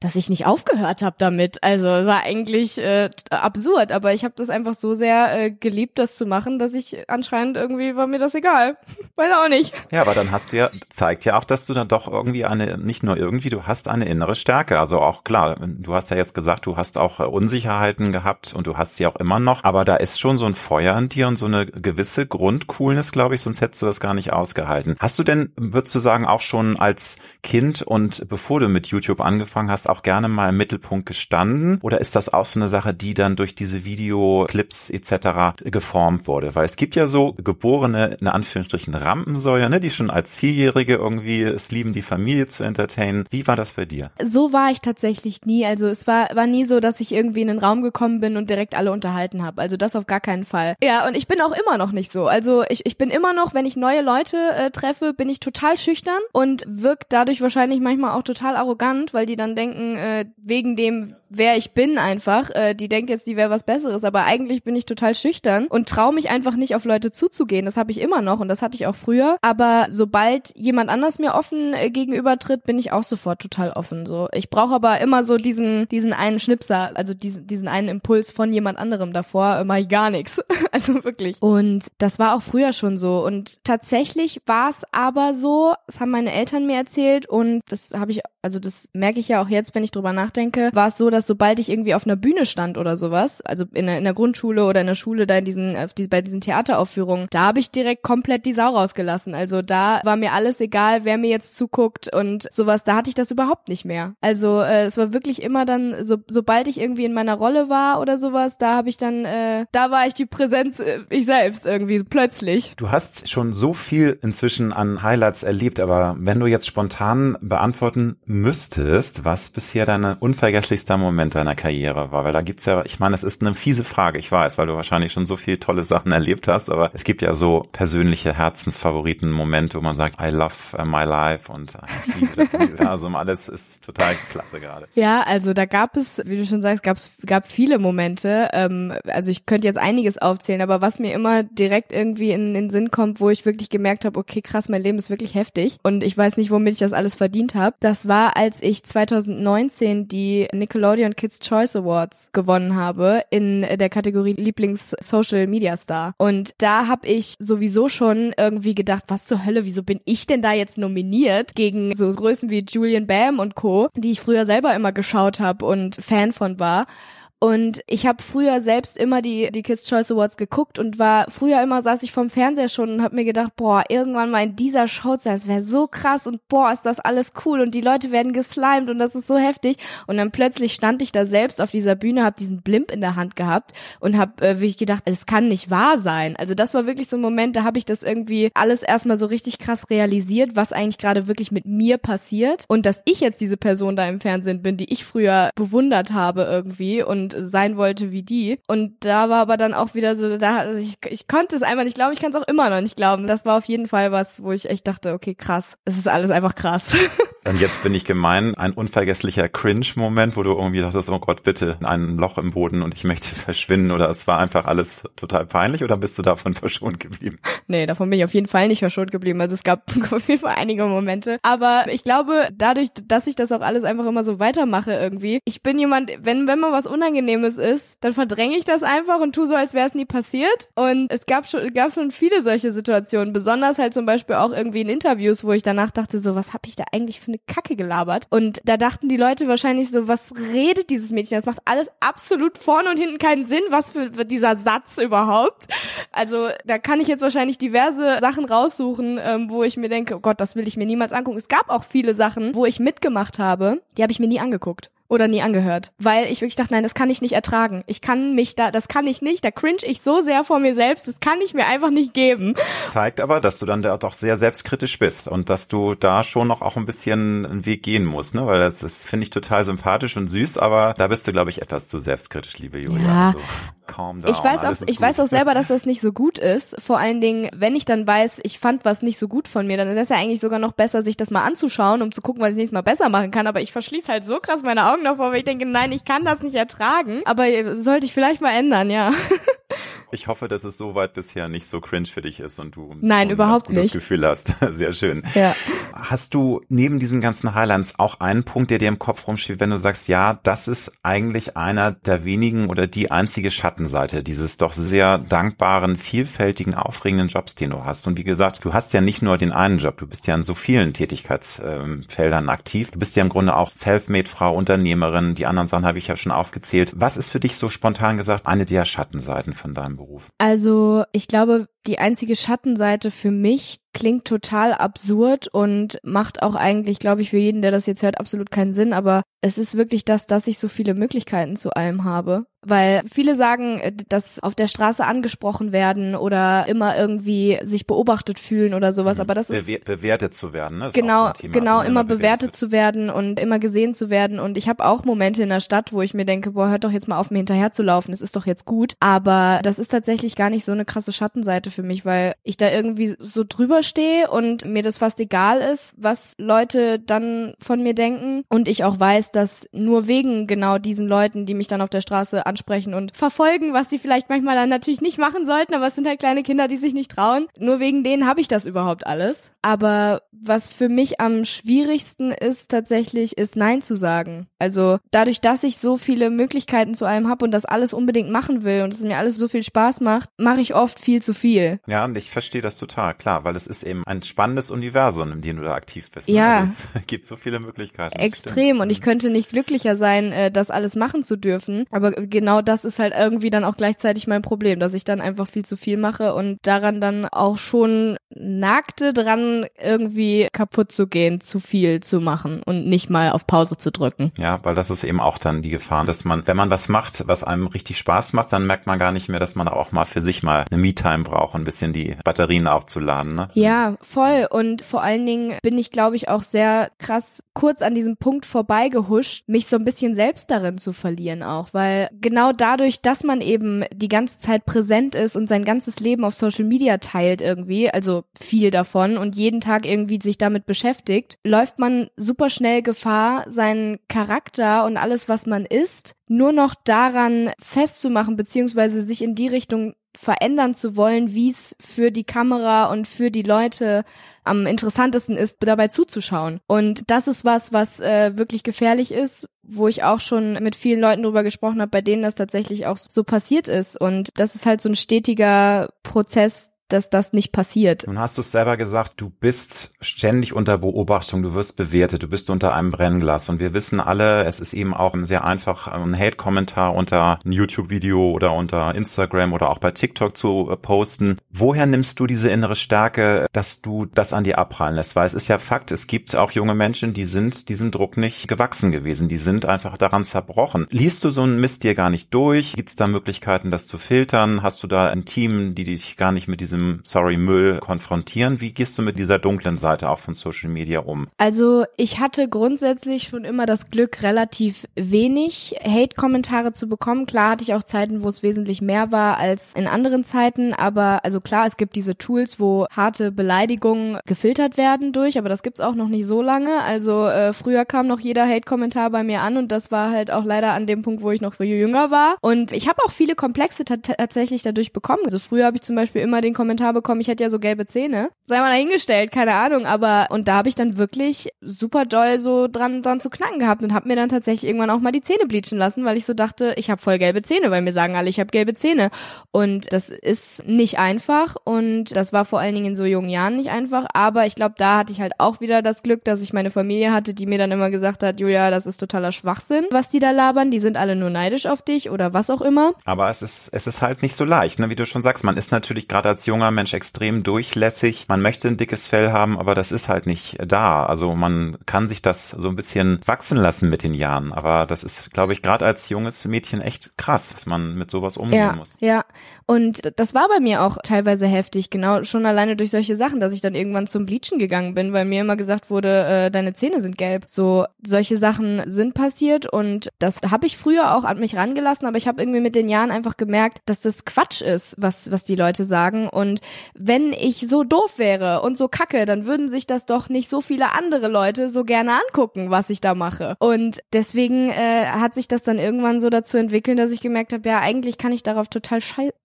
dass ich nicht aufgehört habe damit. Also war eigentlich äh, absurd, aber ich habe das einfach so sehr äh, geliebt, das zu machen, dass ich anscheinend irgendwie war mir das egal. Weiß auch nicht. Ja, aber dann hast du ja zeigt ja auch, dass du dann doch irgendwie eine nicht nur irgendwie, du hast eine innere Stärke. Also auch klar, du hast ja jetzt gesagt, du hast auch Unsicherheiten gehabt und du hast sie auch immer noch, aber da ist schon so ein Feuer in dir und so eine gewisse Grundcoolness, glaube ich, sonst hättest du das gar nicht ausgehalten. Hast du denn, würdest du sagen, auch schon als Kind und bevor du mit YouTube angefangen hast, hast auch gerne mal im Mittelpunkt gestanden oder ist das auch so eine Sache, die dann durch diese Videoclips etc. geformt wurde? Weil es gibt ja so geborene, in Anführungsstrichen, Rampensäuer, ne, die schon als Vierjährige irgendwie es lieben, die Familie zu entertainen. Wie war das bei dir? So war ich tatsächlich nie. Also es war, war nie so, dass ich irgendwie in den Raum gekommen bin und direkt alle unterhalten habe. Also das auf gar keinen Fall. Ja, und ich bin auch immer noch nicht so. Also ich, ich bin immer noch, wenn ich neue Leute äh, treffe, bin ich total schüchtern und wirkt dadurch wahrscheinlich manchmal auch total arrogant, weil die dann denken, äh, wegen dem, wer ich bin einfach, äh, die denkt jetzt, die wäre was Besseres, aber eigentlich bin ich total schüchtern und traue mich einfach nicht auf Leute zuzugehen. Das habe ich immer noch und das hatte ich auch früher. Aber sobald jemand anders mir offen äh, gegenübertritt, bin ich auch sofort total offen. So, ich brauche aber immer so diesen diesen einen Schnipser, also diesen diesen einen Impuls von jemand anderem davor, äh, mache ich gar nichts. also wirklich. Und das war auch früher schon so und tatsächlich war es aber so, das haben meine Eltern mir erzählt und das habe ich, also das merke ich ja auch jetzt, wenn ich drüber nachdenke, war es so, dass sobald ich irgendwie auf einer Bühne stand oder sowas, also in der, in der Grundschule oder in der Schule da in diesen, die, bei diesen Theateraufführungen, da habe ich direkt komplett die Sau rausgelassen. Also da war mir alles egal, wer mir jetzt zuguckt und sowas, da hatte ich das überhaupt nicht mehr. Also äh, es war wirklich immer dann, so, sobald ich irgendwie in meiner Rolle war oder sowas, da habe ich dann, äh, da war ich die Präsenz, äh, ich selbst irgendwie, plötzlich. Du hast schon so viel inzwischen an Highlights erlebt, aber wenn du jetzt spontan beantworten müsstest, was bisher deine unvergesslichster Moment deiner Karriere war, weil da gibt's ja, ich meine, es ist eine fiese Frage, ich weiß, weil du wahrscheinlich schon so viele tolle Sachen erlebt hast, aber es gibt ja so persönliche Herzensfavoriten Momente, wo man sagt, I love uh, my life und uh, ich liebe das Universum, alles ist total klasse gerade. Ja, also da gab es, wie du schon sagst, gab's, gab viele Momente, ähm, also ich könnte jetzt einiges aufzählen, aber was mir immer direkt irgendwie in den Sinn kommt, wo ich wirklich gemerkt habe, okay, krass, mein Leben ist wirklich heftig und ich weiß nicht, womit ich das alles verdient habe. Das war, als ich 2019 die Nickelodeon Kids Choice Awards gewonnen habe in der Kategorie Lieblings Social Media Star. Und da habe ich sowieso schon irgendwie gedacht, was zur Hölle, wieso bin ich denn da jetzt nominiert gegen so Größen wie Julian Bam und Co., die ich früher selber immer geschaut habe und Fan von war. Und ich habe früher selbst immer die, die Kids Choice Awards geguckt und war früher immer saß ich vom Fernseher schon und habe mir gedacht, boah, irgendwann mal in dieser Show das wäre so krass und boah, ist das alles cool und die Leute werden geslimed und das ist so heftig. Und dann plötzlich stand ich da selbst auf dieser Bühne, habe diesen Blimp in der Hand gehabt und habe äh, wirklich gedacht, es kann nicht wahr sein. Also das war wirklich so ein Moment, da habe ich das irgendwie alles erstmal so richtig krass realisiert, was eigentlich gerade wirklich mit mir passiert und dass ich jetzt diese Person da im Fernsehen bin, die ich früher bewundert habe irgendwie und sein wollte wie die. Und da war aber dann auch wieder so, da ich, ich konnte es einfach nicht glauben, ich kann es auch immer noch nicht glauben. Das war auf jeden Fall was, wo ich echt dachte, okay, krass, es ist alles einfach krass. Und jetzt bin ich gemein, ein unvergesslicher Cringe-Moment, wo du irgendwie dachtest, oh Gott, bitte, ein Loch im Boden und ich möchte verschwinden oder es war einfach alles total peinlich oder bist du davon verschont geblieben? Nee, davon bin ich auf jeden Fall nicht verschont geblieben. Also es gab auf jeden Fall einige Momente. Aber ich glaube, dadurch, dass ich das auch alles einfach immer so weitermache irgendwie, ich bin jemand, wenn, wenn man was Unangenehmes ist, dann verdränge ich das einfach und tu so, als wäre es nie passiert. Und es gab schon, gab schon viele solche Situationen, besonders halt zum Beispiel auch irgendwie in Interviews, wo ich danach dachte, so, was habe ich da eigentlich für eine Kacke gelabert. Und da dachten die Leute wahrscheinlich so, was redet dieses Mädchen? Das macht alles absolut vorne und hinten keinen Sinn. Was für dieser Satz überhaupt? Also da kann ich jetzt wahrscheinlich diverse Sachen raussuchen, ähm, wo ich mir denke, oh Gott, das will ich mir niemals angucken. Es gab auch viele Sachen, wo ich mitgemacht habe, die habe ich mir nie angeguckt oder nie angehört, weil ich wirklich dachte, nein, das kann ich nicht ertragen. Ich kann mich da, das kann ich nicht, da cringe ich so sehr vor mir selbst, das kann ich mir einfach nicht geben. Zeigt aber, dass du dann da doch sehr selbstkritisch bist und dass du da schon noch auch ein bisschen einen Weg gehen musst, ne? Weil das ist, finde ich, total sympathisch und süß, aber da bist du, glaube ich, etwas zu selbstkritisch, liebe Julia. Ja. Also, calm down, ich weiß auch, ich gut. weiß auch selber, dass das nicht so gut ist. Vor allen Dingen, wenn ich dann weiß, ich fand was nicht so gut von mir, dann ist es ja eigentlich sogar noch besser, sich das mal anzuschauen, um zu gucken, was ich nächstes Mal besser machen kann. Aber ich verschließe halt so krass meine Augen davor, weil ich denke, nein, ich kann das nicht ertragen. Aber sollte ich vielleicht mal ändern, ja. Ich hoffe, dass es soweit bisher nicht so cringe für dich ist und du Nein, überhaupt ein gutes nicht. Gefühl hast. Sehr schön. Ja. Hast du neben diesen ganzen Highlands auch einen Punkt, der dir im Kopf rumsteht, wenn du sagst, ja, das ist eigentlich einer der wenigen oder die einzige Schattenseite dieses doch sehr dankbaren, vielfältigen, aufregenden Jobs, den du hast. Und wie gesagt, du hast ja nicht nur den einen Job, du bist ja in so vielen Tätigkeitsfeldern aktiv. Du bist ja im Grunde auch Selfmade-Frau, Unternehmerin. Die anderen Sachen habe ich ja schon aufgezählt. Was ist für dich so spontan gesagt eine der Schattenseiten von deinem Beruf? Also ich glaube, die einzige Schattenseite für mich klingt total absurd und macht auch eigentlich, glaube ich, für jeden, der das jetzt hört, absolut keinen Sinn. Aber es ist wirklich das, dass ich so viele Möglichkeiten zu allem habe. Weil viele sagen, äh, dass auf der Straße angesprochen werden oder immer irgendwie sich beobachtet fühlen oder sowas. Mhm. Aber das ist Bewer bewertet zu werden. Ne? genau, so genau, immer, immer bewertet zu werden und immer gesehen zu werden. Und ich habe auch Momente in der Stadt, wo ich mir denke, boah, hört doch jetzt mal auf, mir hinterher zu laufen. Es ist doch jetzt gut. Aber das ist tatsächlich gar nicht so eine krasse Schattenseite für mich, weil ich da irgendwie so drüber stehe und mir das fast egal ist, was Leute dann von mir denken und ich auch weiß, dass nur wegen genau diesen Leuten, die mich dann auf der Straße ansprechen und verfolgen, was sie vielleicht manchmal dann natürlich nicht machen sollten, aber es sind halt kleine Kinder, die sich nicht trauen. Nur wegen denen habe ich das überhaupt alles. Aber was für mich am schwierigsten ist tatsächlich, ist Nein zu sagen. Also dadurch, dass ich so viele Möglichkeiten zu allem habe und das alles unbedingt machen will und es mir alles so viel Spaß macht, mache ich oft viel zu viel. Ja, und ich verstehe das total, klar, weil es ist eben ein spannendes Universum, in dem du da aktiv bist. Ne? Ja. Also es gibt so viele Möglichkeiten. Extrem. Und ich mhm. könnte nicht glücklicher sein, äh, das alles machen zu dürfen. Aber genau das ist halt irgendwie dann auch gleichzeitig mein Problem, dass ich dann einfach viel zu viel mache und daran dann auch schon nagte dran, irgendwie kaputt zu gehen, zu viel zu machen und nicht mal auf Pause zu drücken. Ja, weil das ist eben auch dann die Gefahr, dass man, wenn man was macht, was einem richtig Spaß macht, dann merkt man gar nicht mehr, dass man auch mal für sich mal eine Me-Time braucht, ein bisschen die Batterien aufzuladen. Ne? Ja, voll. Und vor allen Dingen bin ich, glaube ich, auch sehr krass kurz an diesem Punkt vorbeigehuscht, mich so ein bisschen selbst darin zu verlieren auch, weil genau dadurch, dass man eben die ganze Zeit präsent ist und sein ganzes Leben auf Social Media teilt irgendwie, also viel davon und jeden Tag irgendwie sich damit beschäftigt, läuft man super schnell Gefahr, seinen Charakter und alles, was man ist, nur noch daran festzumachen, beziehungsweise sich in die Richtung verändern zu wollen, wie es für die Kamera und für die Leute am interessantesten ist, dabei zuzuschauen. Und das ist was, was äh, wirklich gefährlich ist, wo ich auch schon mit vielen Leuten drüber gesprochen habe, bei denen das tatsächlich auch so passiert ist. Und das ist halt so ein stetiger Prozess, dass das nicht passiert. Nun hast du es selber gesagt, du bist ständig unter Beobachtung, du wirst bewertet, du bist unter einem Brennglas und wir wissen alle, es ist eben auch sehr einfach, ein Hate-Kommentar unter ein YouTube-Video oder unter Instagram oder auch bei TikTok zu äh, posten. Woher nimmst du diese innere Stärke, dass du das an dir abprallen lässt? Weil es ist ja Fakt, es gibt auch junge Menschen, die sind diesem Druck nicht gewachsen gewesen, die sind einfach daran zerbrochen. Liest du so einen Mist dir gar nicht durch? Gibt es da Möglichkeiten, das zu filtern? Hast du da ein Team, die dich gar nicht mit diesem diesem, sorry, Müll konfrontieren. Wie gehst du mit dieser dunklen Seite auch von Social Media um? Also ich hatte grundsätzlich schon immer das Glück, relativ wenig Hate-Kommentare zu bekommen. Klar hatte ich auch Zeiten, wo es wesentlich mehr war als in anderen Zeiten, aber also klar, es gibt diese Tools, wo harte Beleidigungen gefiltert werden durch, aber das gibt's auch noch nicht so lange. Also äh, früher kam noch jeder Hate-Kommentar bei mir an und das war halt auch leider an dem Punkt, wo ich noch jünger war. Und ich habe auch viele Komplexe tatsächlich dadurch bekommen. Also früher habe ich zum Beispiel immer den Kommentar bekommen, ich hätte ja so gelbe Zähne. Sei mal dahingestellt, keine Ahnung, aber und da habe ich dann wirklich super doll so dran dran zu knacken gehabt und habe mir dann tatsächlich irgendwann auch mal die Zähne bleachen lassen, weil ich so dachte, ich habe voll gelbe Zähne, weil mir sagen alle, ich habe gelbe Zähne und das ist nicht einfach und das war vor allen Dingen in so jungen Jahren nicht einfach, aber ich glaube, da hatte ich halt auch wieder das Glück, dass ich meine Familie hatte, die mir dann immer gesagt hat, Julia, das ist totaler Schwachsinn, was die da labern, die sind alle nur neidisch auf dich oder was auch immer. Aber es ist es ist halt nicht so leicht, ne, wie du schon sagst, man ist natürlich gerade als junger Mensch extrem durchlässig. Man möchte ein dickes Fell haben, aber das ist halt nicht da. Also man kann sich das so ein bisschen wachsen lassen mit den Jahren. Aber das ist, glaube ich, gerade als junges Mädchen echt krass, dass man mit sowas umgehen ja, muss. Ja, und das war bei mir auch teilweise heftig, genau schon alleine durch solche Sachen, dass ich dann irgendwann zum Bleachen gegangen bin, weil mir immer gesagt wurde, äh, deine Zähne sind gelb. So solche Sachen sind passiert und das habe ich früher auch an mich rangelassen, aber ich habe irgendwie mit den Jahren einfach gemerkt, dass das Quatsch ist, was was die Leute sagen und wenn ich so doof wäre und so kacke, dann würden sich das doch nicht so viele andere Leute so gerne angucken, was ich da mache. Und deswegen äh, hat sich das dann irgendwann so dazu entwickelt, dass ich gemerkt habe, ja, eigentlich kann ich darauf total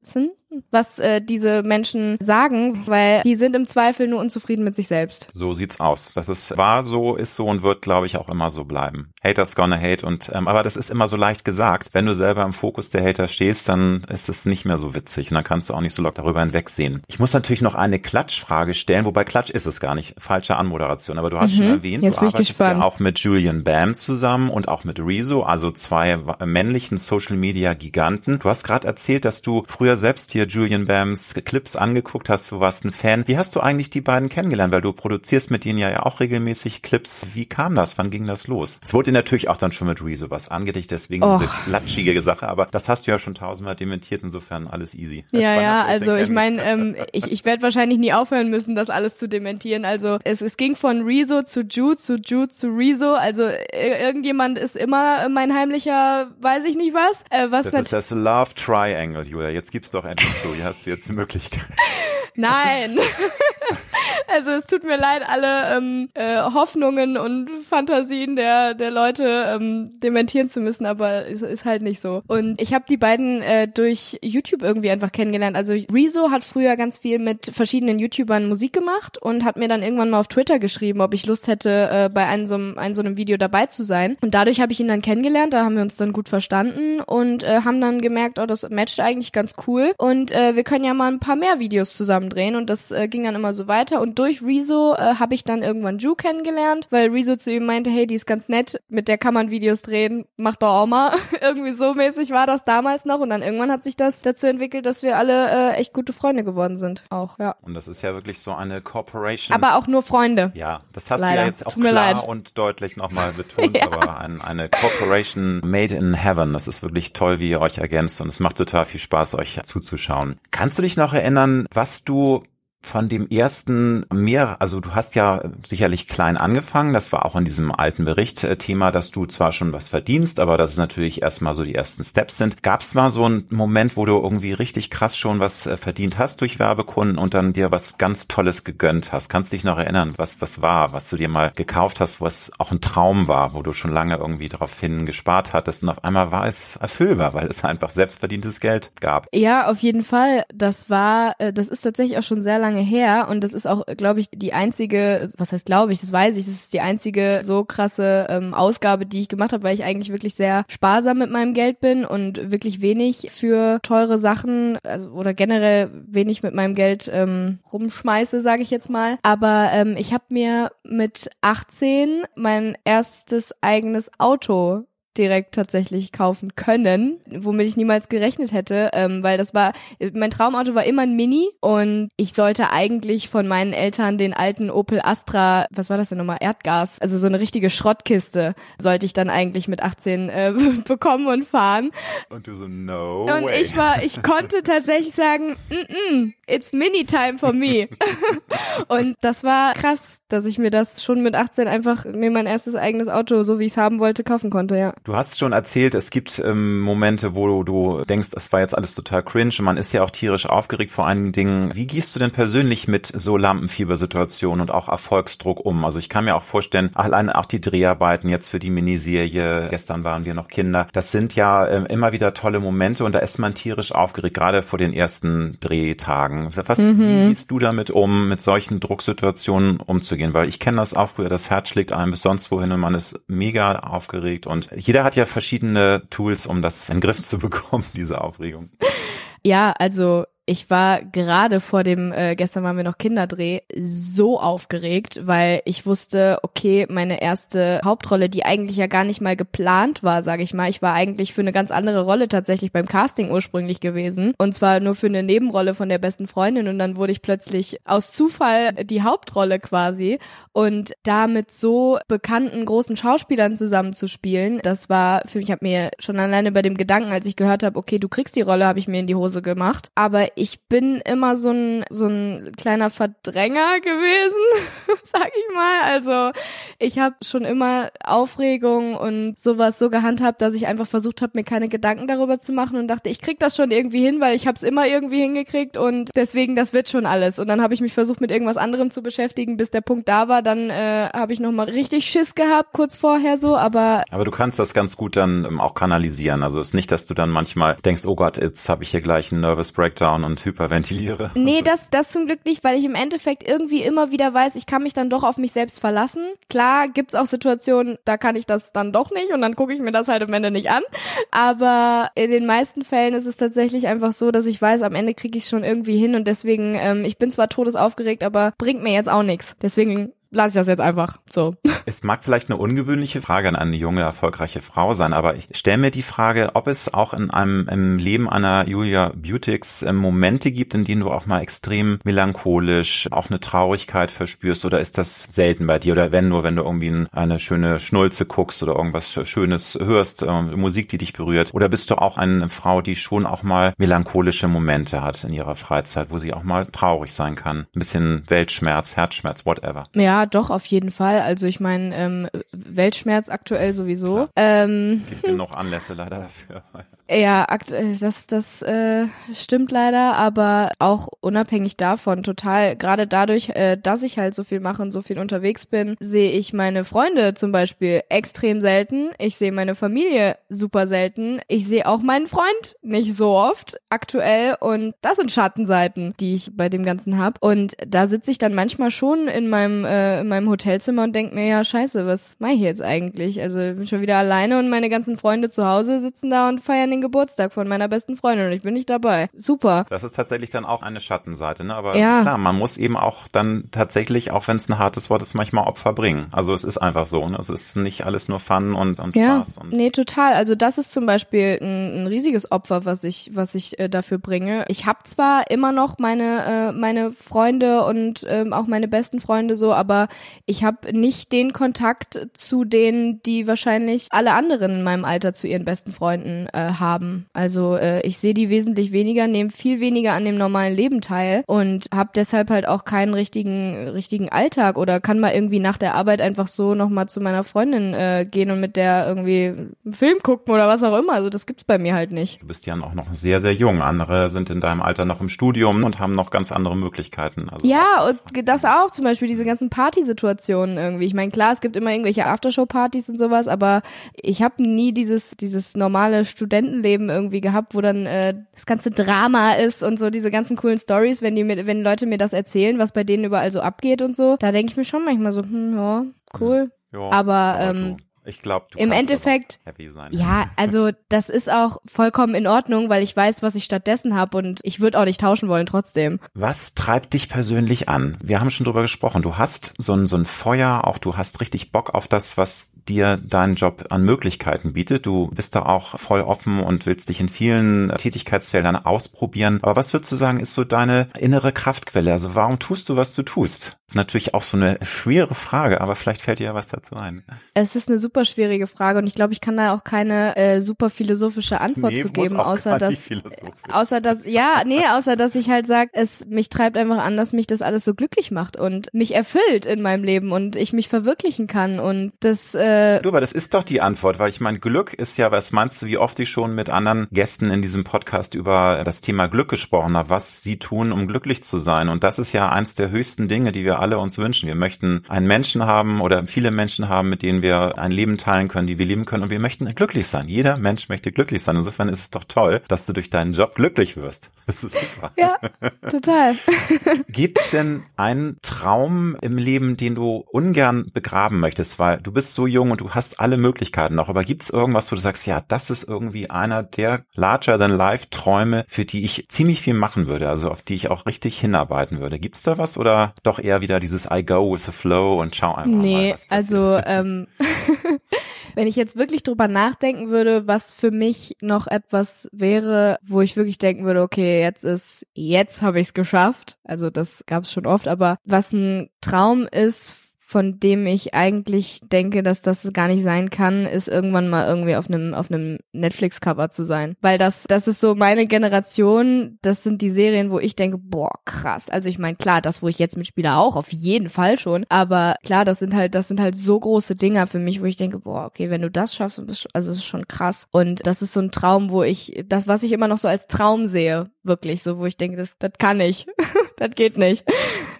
것은 was äh, diese Menschen sagen, weil die sind im Zweifel nur unzufrieden mit sich selbst. So sieht's aus. Das ist wahr so, ist so und wird, glaube ich, auch immer so bleiben. Haters gonna hate und ähm, aber das ist immer so leicht gesagt. Wenn du selber im Fokus der Hater stehst, dann ist es nicht mehr so witzig und dann kannst du auch nicht so locker darüber hinwegsehen. Ich muss natürlich noch eine Klatschfrage stellen, wobei Klatsch ist es gar nicht. Falsche Anmoderation. Aber du hast mhm. schon erwähnt, Jetzt du arbeitest ja auch mit Julian Bam zusammen und auch mit Rezo, also zwei männlichen Social Media Giganten. Du hast gerade erzählt, dass du früher selbst hier dir Julian Bams Clips angeguckt hast, du warst ein Fan. Wie hast du eigentlich die beiden kennengelernt? Weil du produzierst mit ihnen ja auch regelmäßig Clips. Wie kam das? Wann ging das los? Es wurde natürlich auch dann schon mit Rezo was angedichtet, deswegen Och. diese klatschige Sache, aber das hast du ja schon tausendmal dementiert, insofern alles easy. Ja, ja, also ich meine, ähm, ich, ich werde wahrscheinlich nie aufhören müssen, das alles zu dementieren. Also es, es ging von Rezo zu Jude, zu Jude zu Rezo. Also äh, irgendjemand ist immer mein heimlicher, weiß ich nicht was. Äh, was das ist das Love Triangle, Julia. Jetzt gib's doch endlich so. Hier hast du jetzt die Möglichkeit. Nein. also es tut mir leid, alle ähm, äh, Hoffnungen und Fantasien der der Leute ähm, dementieren zu müssen, aber es ist halt nicht so. Und ich habe die beiden äh, durch YouTube irgendwie einfach kennengelernt. Also Rezo hat früher ganz viel mit verschiedenen YouTubern Musik gemacht und hat mir dann irgendwann mal auf Twitter geschrieben, ob ich Lust hätte, äh, bei einem so, einem so einem Video dabei zu sein. Und dadurch habe ich ihn dann kennengelernt, da haben wir uns dann gut verstanden und äh, haben dann gemerkt, oh, das matcht eigentlich ganz cool und äh, wir können ja mal ein paar mehr Videos zusammen drehen und das äh, ging dann immer so weiter und durch Rezo äh, habe ich dann irgendwann Ju kennengelernt, weil Rezo zu ihm meinte, hey, die ist ganz nett, mit der kann man Videos drehen, mach doch auch mal. Irgendwie so mäßig war das damals noch und dann irgendwann hat sich das dazu entwickelt, dass wir alle äh, echt gute Freunde geworden sind. Auch, ja. Und das ist ja wirklich so eine Corporation. Aber auch nur Freunde. Ja, das hast Leider. du ja jetzt auch klar leid. und deutlich nochmal betont, ja. aber ein, eine Corporation made in heaven. Das ist wirklich toll, wie ihr euch ergänzt und es macht total viel Spaß, euch zuzuschauen. Kannst du dich noch erinnern, was du von dem ersten mehr, also du hast ja sicherlich klein angefangen, das war auch in diesem alten Bericht äh, Thema, dass du zwar schon was verdienst, aber dass es natürlich erstmal so die ersten Steps sind. Gab es mal so einen Moment, wo du irgendwie richtig krass schon was äh, verdient hast durch Werbekunden und dann dir was ganz Tolles gegönnt hast? Kannst dich noch erinnern, was das war, was du dir mal gekauft hast, was auch ein Traum war, wo du schon lange irgendwie darauf hin gespart hattest und auf einmal war es erfüllbar, weil es einfach selbstverdientes Geld gab? Ja, auf jeden Fall. Das war, äh, das ist tatsächlich auch schon sehr lange lange her und das ist auch, glaube ich, die einzige, was heißt glaube ich, das weiß ich, das ist die einzige so krasse ähm, Ausgabe, die ich gemacht habe, weil ich eigentlich wirklich sehr sparsam mit meinem Geld bin und wirklich wenig für teure Sachen also, oder generell wenig mit meinem Geld ähm, rumschmeiße, sage ich jetzt mal. Aber ähm, ich habe mir mit 18 mein erstes eigenes Auto direkt tatsächlich kaufen können, womit ich niemals gerechnet hätte, ähm, weil das war, mein Traumauto war immer ein Mini und ich sollte eigentlich von meinen Eltern den alten Opel Astra, was war das denn nochmal, Erdgas, also so eine richtige Schrottkiste, sollte ich dann eigentlich mit 18 äh, bekommen und fahren. Und du so, no Und way. ich war, ich konnte tatsächlich sagen, mm -mm, it's mini time for me. und das war krass, dass ich mir das schon mit 18 einfach mir mein erstes eigenes Auto, so wie ich es haben wollte, kaufen konnte, ja. Du hast schon erzählt, es gibt ähm, Momente, wo du denkst, es war jetzt alles total cringe und man ist ja auch tierisch aufgeregt vor einigen Dingen. Wie gehst du denn persönlich mit so Lampenfiebersituationen und auch Erfolgsdruck um? Also ich kann mir auch vorstellen, allein auch die Dreharbeiten jetzt für die Miniserie, gestern waren wir noch Kinder, das sind ja äh, immer wieder tolle Momente und da ist man tierisch aufgeregt, gerade vor den ersten Drehtagen. Was, mhm. wie gehst du damit um, mit solchen Drucksituationen umzugehen? Weil ich kenne das auch früher, das Herz schlägt einem bis sonst wohin und man ist mega aufgeregt und jeder hat ja verschiedene Tools, um das in den Griff zu bekommen, diese Aufregung. Ja, also ich war gerade vor dem, äh, gestern waren wir noch Kinderdreh, so aufgeregt, weil ich wusste, okay, meine erste Hauptrolle, die eigentlich ja gar nicht mal geplant war, sage ich mal. Ich war eigentlich für eine ganz andere Rolle tatsächlich beim Casting ursprünglich gewesen. Und zwar nur für eine Nebenrolle von der besten Freundin. Und dann wurde ich plötzlich aus Zufall die Hauptrolle quasi. Und da mit so bekannten großen Schauspielern zusammenzuspielen, das war für mich, ich habe mir schon alleine bei dem Gedanken, als ich gehört habe, okay, du kriegst die Rolle, habe ich mir in die Hose gemacht. Aber ich bin immer so ein, so ein kleiner Verdränger gewesen, sag ich mal. Also ich habe schon immer Aufregung und sowas so gehandhabt, dass ich einfach versucht habe, mir keine Gedanken darüber zu machen und dachte, ich krieg das schon irgendwie hin, weil ich habe es immer irgendwie hingekriegt und deswegen, das wird schon alles. Und dann habe ich mich versucht, mit irgendwas anderem zu beschäftigen, bis der Punkt da war. Dann äh, habe ich nochmal richtig Schiss gehabt, kurz vorher so, aber... Aber du kannst das ganz gut dann ähm, auch kanalisieren. Also es ist nicht, dass du dann manchmal denkst, oh Gott, jetzt habe ich hier gleich einen Nervous Breakdown und hyperventiliere. Nee, das, das zum Glück nicht, weil ich im Endeffekt irgendwie immer wieder weiß, ich kann mich dann doch auf mich selbst verlassen. Klar gibt's auch Situationen, da kann ich das dann doch nicht und dann gucke ich mir das halt am Ende nicht an. Aber in den meisten Fällen ist es tatsächlich einfach so, dass ich weiß, am Ende kriege ich schon irgendwie hin und deswegen, ähm, ich bin zwar todesaufgeregt, aber bringt mir jetzt auch nichts. Deswegen lasse ich das jetzt einfach so. Es mag vielleicht eine ungewöhnliche Frage an eine junge, erfolgreiche Frau sein, aber ich stelle mir die Frage, ob es auch in einem im Leben einer Julia Butix äh, Momente gibt, in denen du auch mal extrem melancholisch, auch eine Traurigkeit verspürst oder ist das selten bei dir oder wenn nur, wenn du irgendwie eine schöne Schnulze guckst oder irgendwas Schönes hörst, äh, Musik, die dich berührt oder bist du auch eine Frau, die schon auch mal melancholische Momente hat in ihrer Freizeit, wo sie auch mal traurig sein kann, ein bisschen Weltschmerz, Herzschmerz, whatever. Ja, doch, auf jeden Fall. Also ich meine, ähm, Weltschmerz aktuell sowieso. Ähm, Gibt genug Anlässe leider dafür. Ja, aktuell, das, das äh, stimmt leider, aber auch unabhängig davon, total, gerade dadurch, äh, dass ich halt so viel mache und so viel unterwegs bin, sehe ich meine Freunde zum Beispiel extrem selten. Ich sehe meine Familie super selten. Ich sehe auch meinen Freund nicht so oft aktuell und das sind Schattenseiten, die ich bei dem Ganzen habe. Und da sitze ich dann manchmal schon in meinem, äh, in meinem Hotelzimmer und denke mir, ja, scheiße, was mache ich jetzt eigentlich? Also ich bin schon wieder alleine und meine ganzen Freunde zu Hause sitzen da und feiern den Geburtstag von meiner besten Freundin und ich bin nicht dabei. Super. Das ist tatsächlich dann auch eine Schattenseite, ne? Aber ja. klar, man muss eben auch dann tatsächlich, auch wenn es ein hartes Wort ist, manchmal Opfer bringen. Also es ist einfach so, ne? Es ist nicht alles nur Fun und, und ja. Spaß. Und nee, total. Also das ist zum Beispiel ein, ein riesiges Opfer, was ich, was ich äh, dafür bringe. Ich habe zwar immer noch meine, äh, meine Freunde und ähm, auch meine besten Freunde so, aber ich habe nicht den Kontakt zu denen, die wahrscheinlich alle anderen in meinem Alter zu ihren besten Freunden äh, haben. Also äh, ich sehe die wesentlich weniger, nehme viel weniger an dem normalen Leben teil und habe deshalb halt auch keinen richtigen richtigen Alltag oder kann mal irgendwie nach der Arbeit einfach so noch mal zu meiner Freundin äh, gehen und mit der irgendwie einen Film gucken oder was auch immer. Also das gibt's bei mir halt nicht. Du bist ja auch noch sehr sehr jung. Andere sind in deinem Alter noch im Studium und haben noch ganz andere Möglichkeiten. Also ja und das auch zum Beispiel diese ganzen Partysituationen irgendwie. Ich meine klar, es gibt immer irgendwelche Aftershow-Partys und sowas, aber ich habe nie dieses dieses normale Studentenleben irgendwie gehabt, wo dann äh, das ganze Drama ist und so diese ganzen coolen Stories, wenn die mir, wenn Leute mir das erzählen, was bei denen überall so abgeht und so, da denke ich mir schon manchmal so, hm, ja, cool. Ja, aber ähm, ich glaube, im Endeffekt Ja, also das ist auch vollkommen in Ordnung, weil ich weiß, was ich stattdessen habe und ich würde auch nicht tauschen wollen trotzdem. Was treibt dich persönlich an? Wir haben schon drüber gesprochen. Du hast so ein so ein Feuer, auch du hast richtig Bock auf das, was dir dein Job an Möglichkeiten bietet. Du bist da auch voll offen und willst dich in vielen Tätigkeitsfeldern ausprobieren. Aber was würdest du sagen, ist so deine innere Kraftquelle? Also warum tust du, was du tust? Natürlich auch so eine schwere Frage, aber vielleicht fällt dir ja was dazu ein. Es ist eine super schwierige Frage und ich glaube, ich kann da auch keine äh, super philosophische Antwort nee, zu geben, außer dass, außer dass, ja, nee, außer dass ich halt sage, es mich treibt einfach an, dass mich das alles so glücklich macht und mich erfüllt in meinem Leben und ich mich verwirklichen kann und das. Äh, du, aber das ist doch die Antwort, weil ich meine, Glück ist ja, was meinst du, wie oft ich schon mit anderen Gästen in diesem Podcast über das Thema Glück gesprochen habe, was sie tun, um glücklich zu sein und das ist ja eins der höchsten Dinge, die wir alle uns wünschen. Wir möchten einen Menschen haben oder viele Menschen haben, mit denen wir ein Leben teilen können, die wir leben können und wir möchten glücklich sein. Jeder Mensch möchte glücklich sein. Insofern ist es doch toll, dass du durch deinen Job glücklich wirst. Das ist super. Ja, total. Gibt es denn einen Traum im Leben, den du ungern begraben möchtest, weil du bist so jung und du hast alle Möglichkeiten noch, aber gibt es irgendwas, wo du sagst, ja, das ist irgendwie einer der larger than life Träume, für die ich ziemlich viel machen würde, also auf die ich auch richtig hinarbeiten würde. Gibt es da was oder doch eher wieder dieses I go with the flow und schau einfach nee, mal? Nee, also ähm, wenn ich jetzt wirklich drüber nachdenken würde, was für mich noch etwas wäre, wo ich wirklich denken würde, okay, jetzt ist, jetzt habe ich es geschafft. Also das gab es schon oft, aber was ein Traum ist von dem ich eigentlich denke, dass das gar nicht sein kann, ist irgendwann mal irgendwie auf einem auf einem Netflix Cover zu sein, weil das das ist so meine Generation, das sind die Serien, wo ich denke, boah, krass. Also ich meine, klar, das wo ich jetzt mitspiele auch auf jeden Fall schon, aber klar, das sind halt das sind halt so große Dinger für mich, wo ich denke, boah, okay, wenn du das schaffst, also ist schon krass. Und das ist so ein Traum, wo ich das was ich immer noch so als Traum sehe, wirklich so, wo ich denke, das das kann ich. das geht nicht.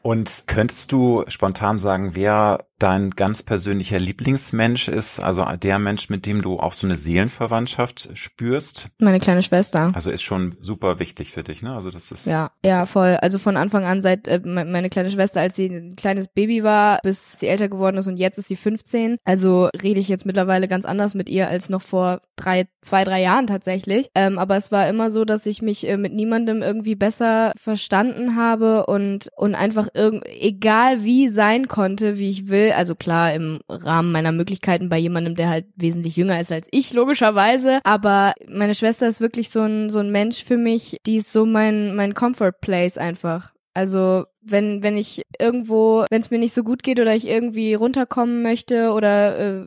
Und könntest du spontan sagen, wer dein ganz persönlicher Lieblingsmensch ist, also der Mensch, mit dem du auch so eine Seelenverwandtschaft spürst? Meine kleine Schwester. Also ist schon super wichtig für dich, ne? Also das ist ja ja voll. Also von Anfang an seit äh, meine kleine Schwester, als sie ein kleines Baby war, bis sie älter geworden ist und jetzt ist sie 15. Also rede ich jetzt mittlerweile ganz anders mit ihr als noch vor drei, zwei, drei Jahren tatsächlich. Ähm, aber es war immer so, dass ich mich äh, mit niemandem irgendwie besser verstanden habe und und einfach irgend egal wie sein konnte, wie ich will Also klar, im Rahmen meiner Möglichkeiten bei jemandem, der halt wesentlich jünger ist als ich, logischerweise. Aber meine Schwester ist wirklich so ein, so ein Mensch für mich, die ist so mein, mein Comfort Place einfach. Also wenn wenn ich irgendwo, wenn es mir nicht so gut geht oder ich irgendwie runterkommen möchte oder äh,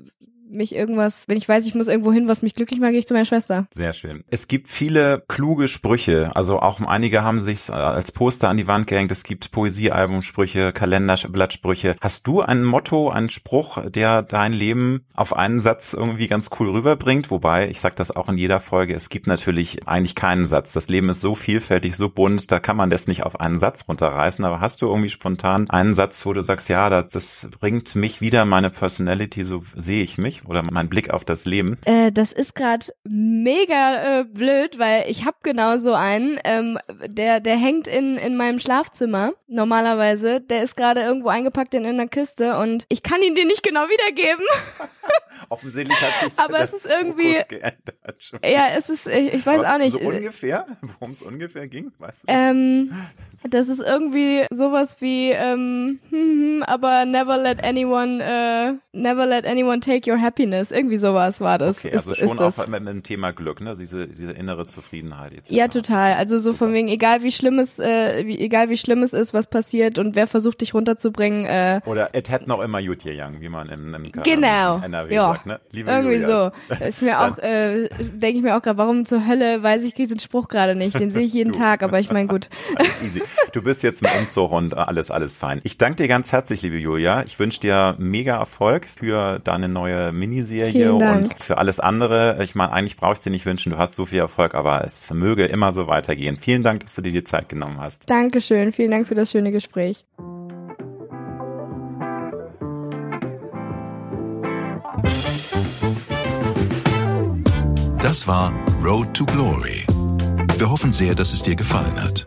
mich irgendwas, wenn ich weiß, ich muss irgendwo hin, was mich glücklich macht, gehe ich zu meiner Schwester. Sehr schön. Es gibt viele kluge Sprüche. Also auch einige haben sich als Poster an die Wand gehängt. Es gibt Poesiealbumsprüche, Kalenderblattsprüche. Hast du ein Motto, einen Spruch, der dein Leben auf einen Satz irgendwie ganz cool rüberbringt? Wobei, ich sage das auch in jeder Folge, es gibt natürlich eigentlich keinen Satz. Das Leben ist so vielfältig, so bunt, da kann man das nicht auf einen Satz runterreißen. Aber hast du irgendwie spontan einen Satz, wo du sagst, ja, das, das bringt mich wieder meine Personality, so sehe ich mich? Oder mein Blick auf das Leben? Äh, das ist gerade mega äh, blöd, weil ich habe genau so einen, ähm, der der hängt in in meinem Schlafzimmer normalerweise. Der ist gerade irgendwo eingepackt in, in einer Kiste und ich kann ihn dir nicht genau wiedergeben. Offensichtlich hat sich Aber es ist irgendwie. Ja, es ist ich, ich weiß Aber auch nicht. So ungefähr, worum es ungefähr ging, weißt du? Das? Ähm, das ist irgendwie sowas wie ähm, aber never let anyone uh, never let anyone take your happiness. Irgendwie sowas war das. Okay, also ist, schon ist auch das. mit dem Thema Glück, ne? Diese, diese innere Zufriedenheit. Etc. Ja, total. Also so von wegen, egal wie schlimm es, äh, wie, egal wie schlimm es ist, was passiert und wer versucht dich runterzubringen. Äh, Oder es hätte noch immer gut gegangen, wie man im, im genau. NRW ja. sagt, ne? Liebe Irgendwie Julia. so. Ist mir auch, äh, denke ich mir auch gerade, warum zur Hölle weiß ich diesen Spruch gerade nicht. Den sehe ich jeden Tag, aber ich meine gut. Alles easy. Du bist jetzt im Umzug und alles, alles fein. Ich danke dir ganz herzlich, liebe Julia. Ich wünsche dir mega Erfolg für deine neue Miniserie und für alles andere. Ich meine, eigentlich brauchst du dir nicht wünschen, du hast so viel Erfolg, aber es möge immer so weitergehen. Vielen Dank, dass du dir die Zeit genommen hast. Dankeschön. Vielen Dank für das schöne Gespräch. Das war Road to Glory. Wir hoffen sehr, dass es dir gefallen hat.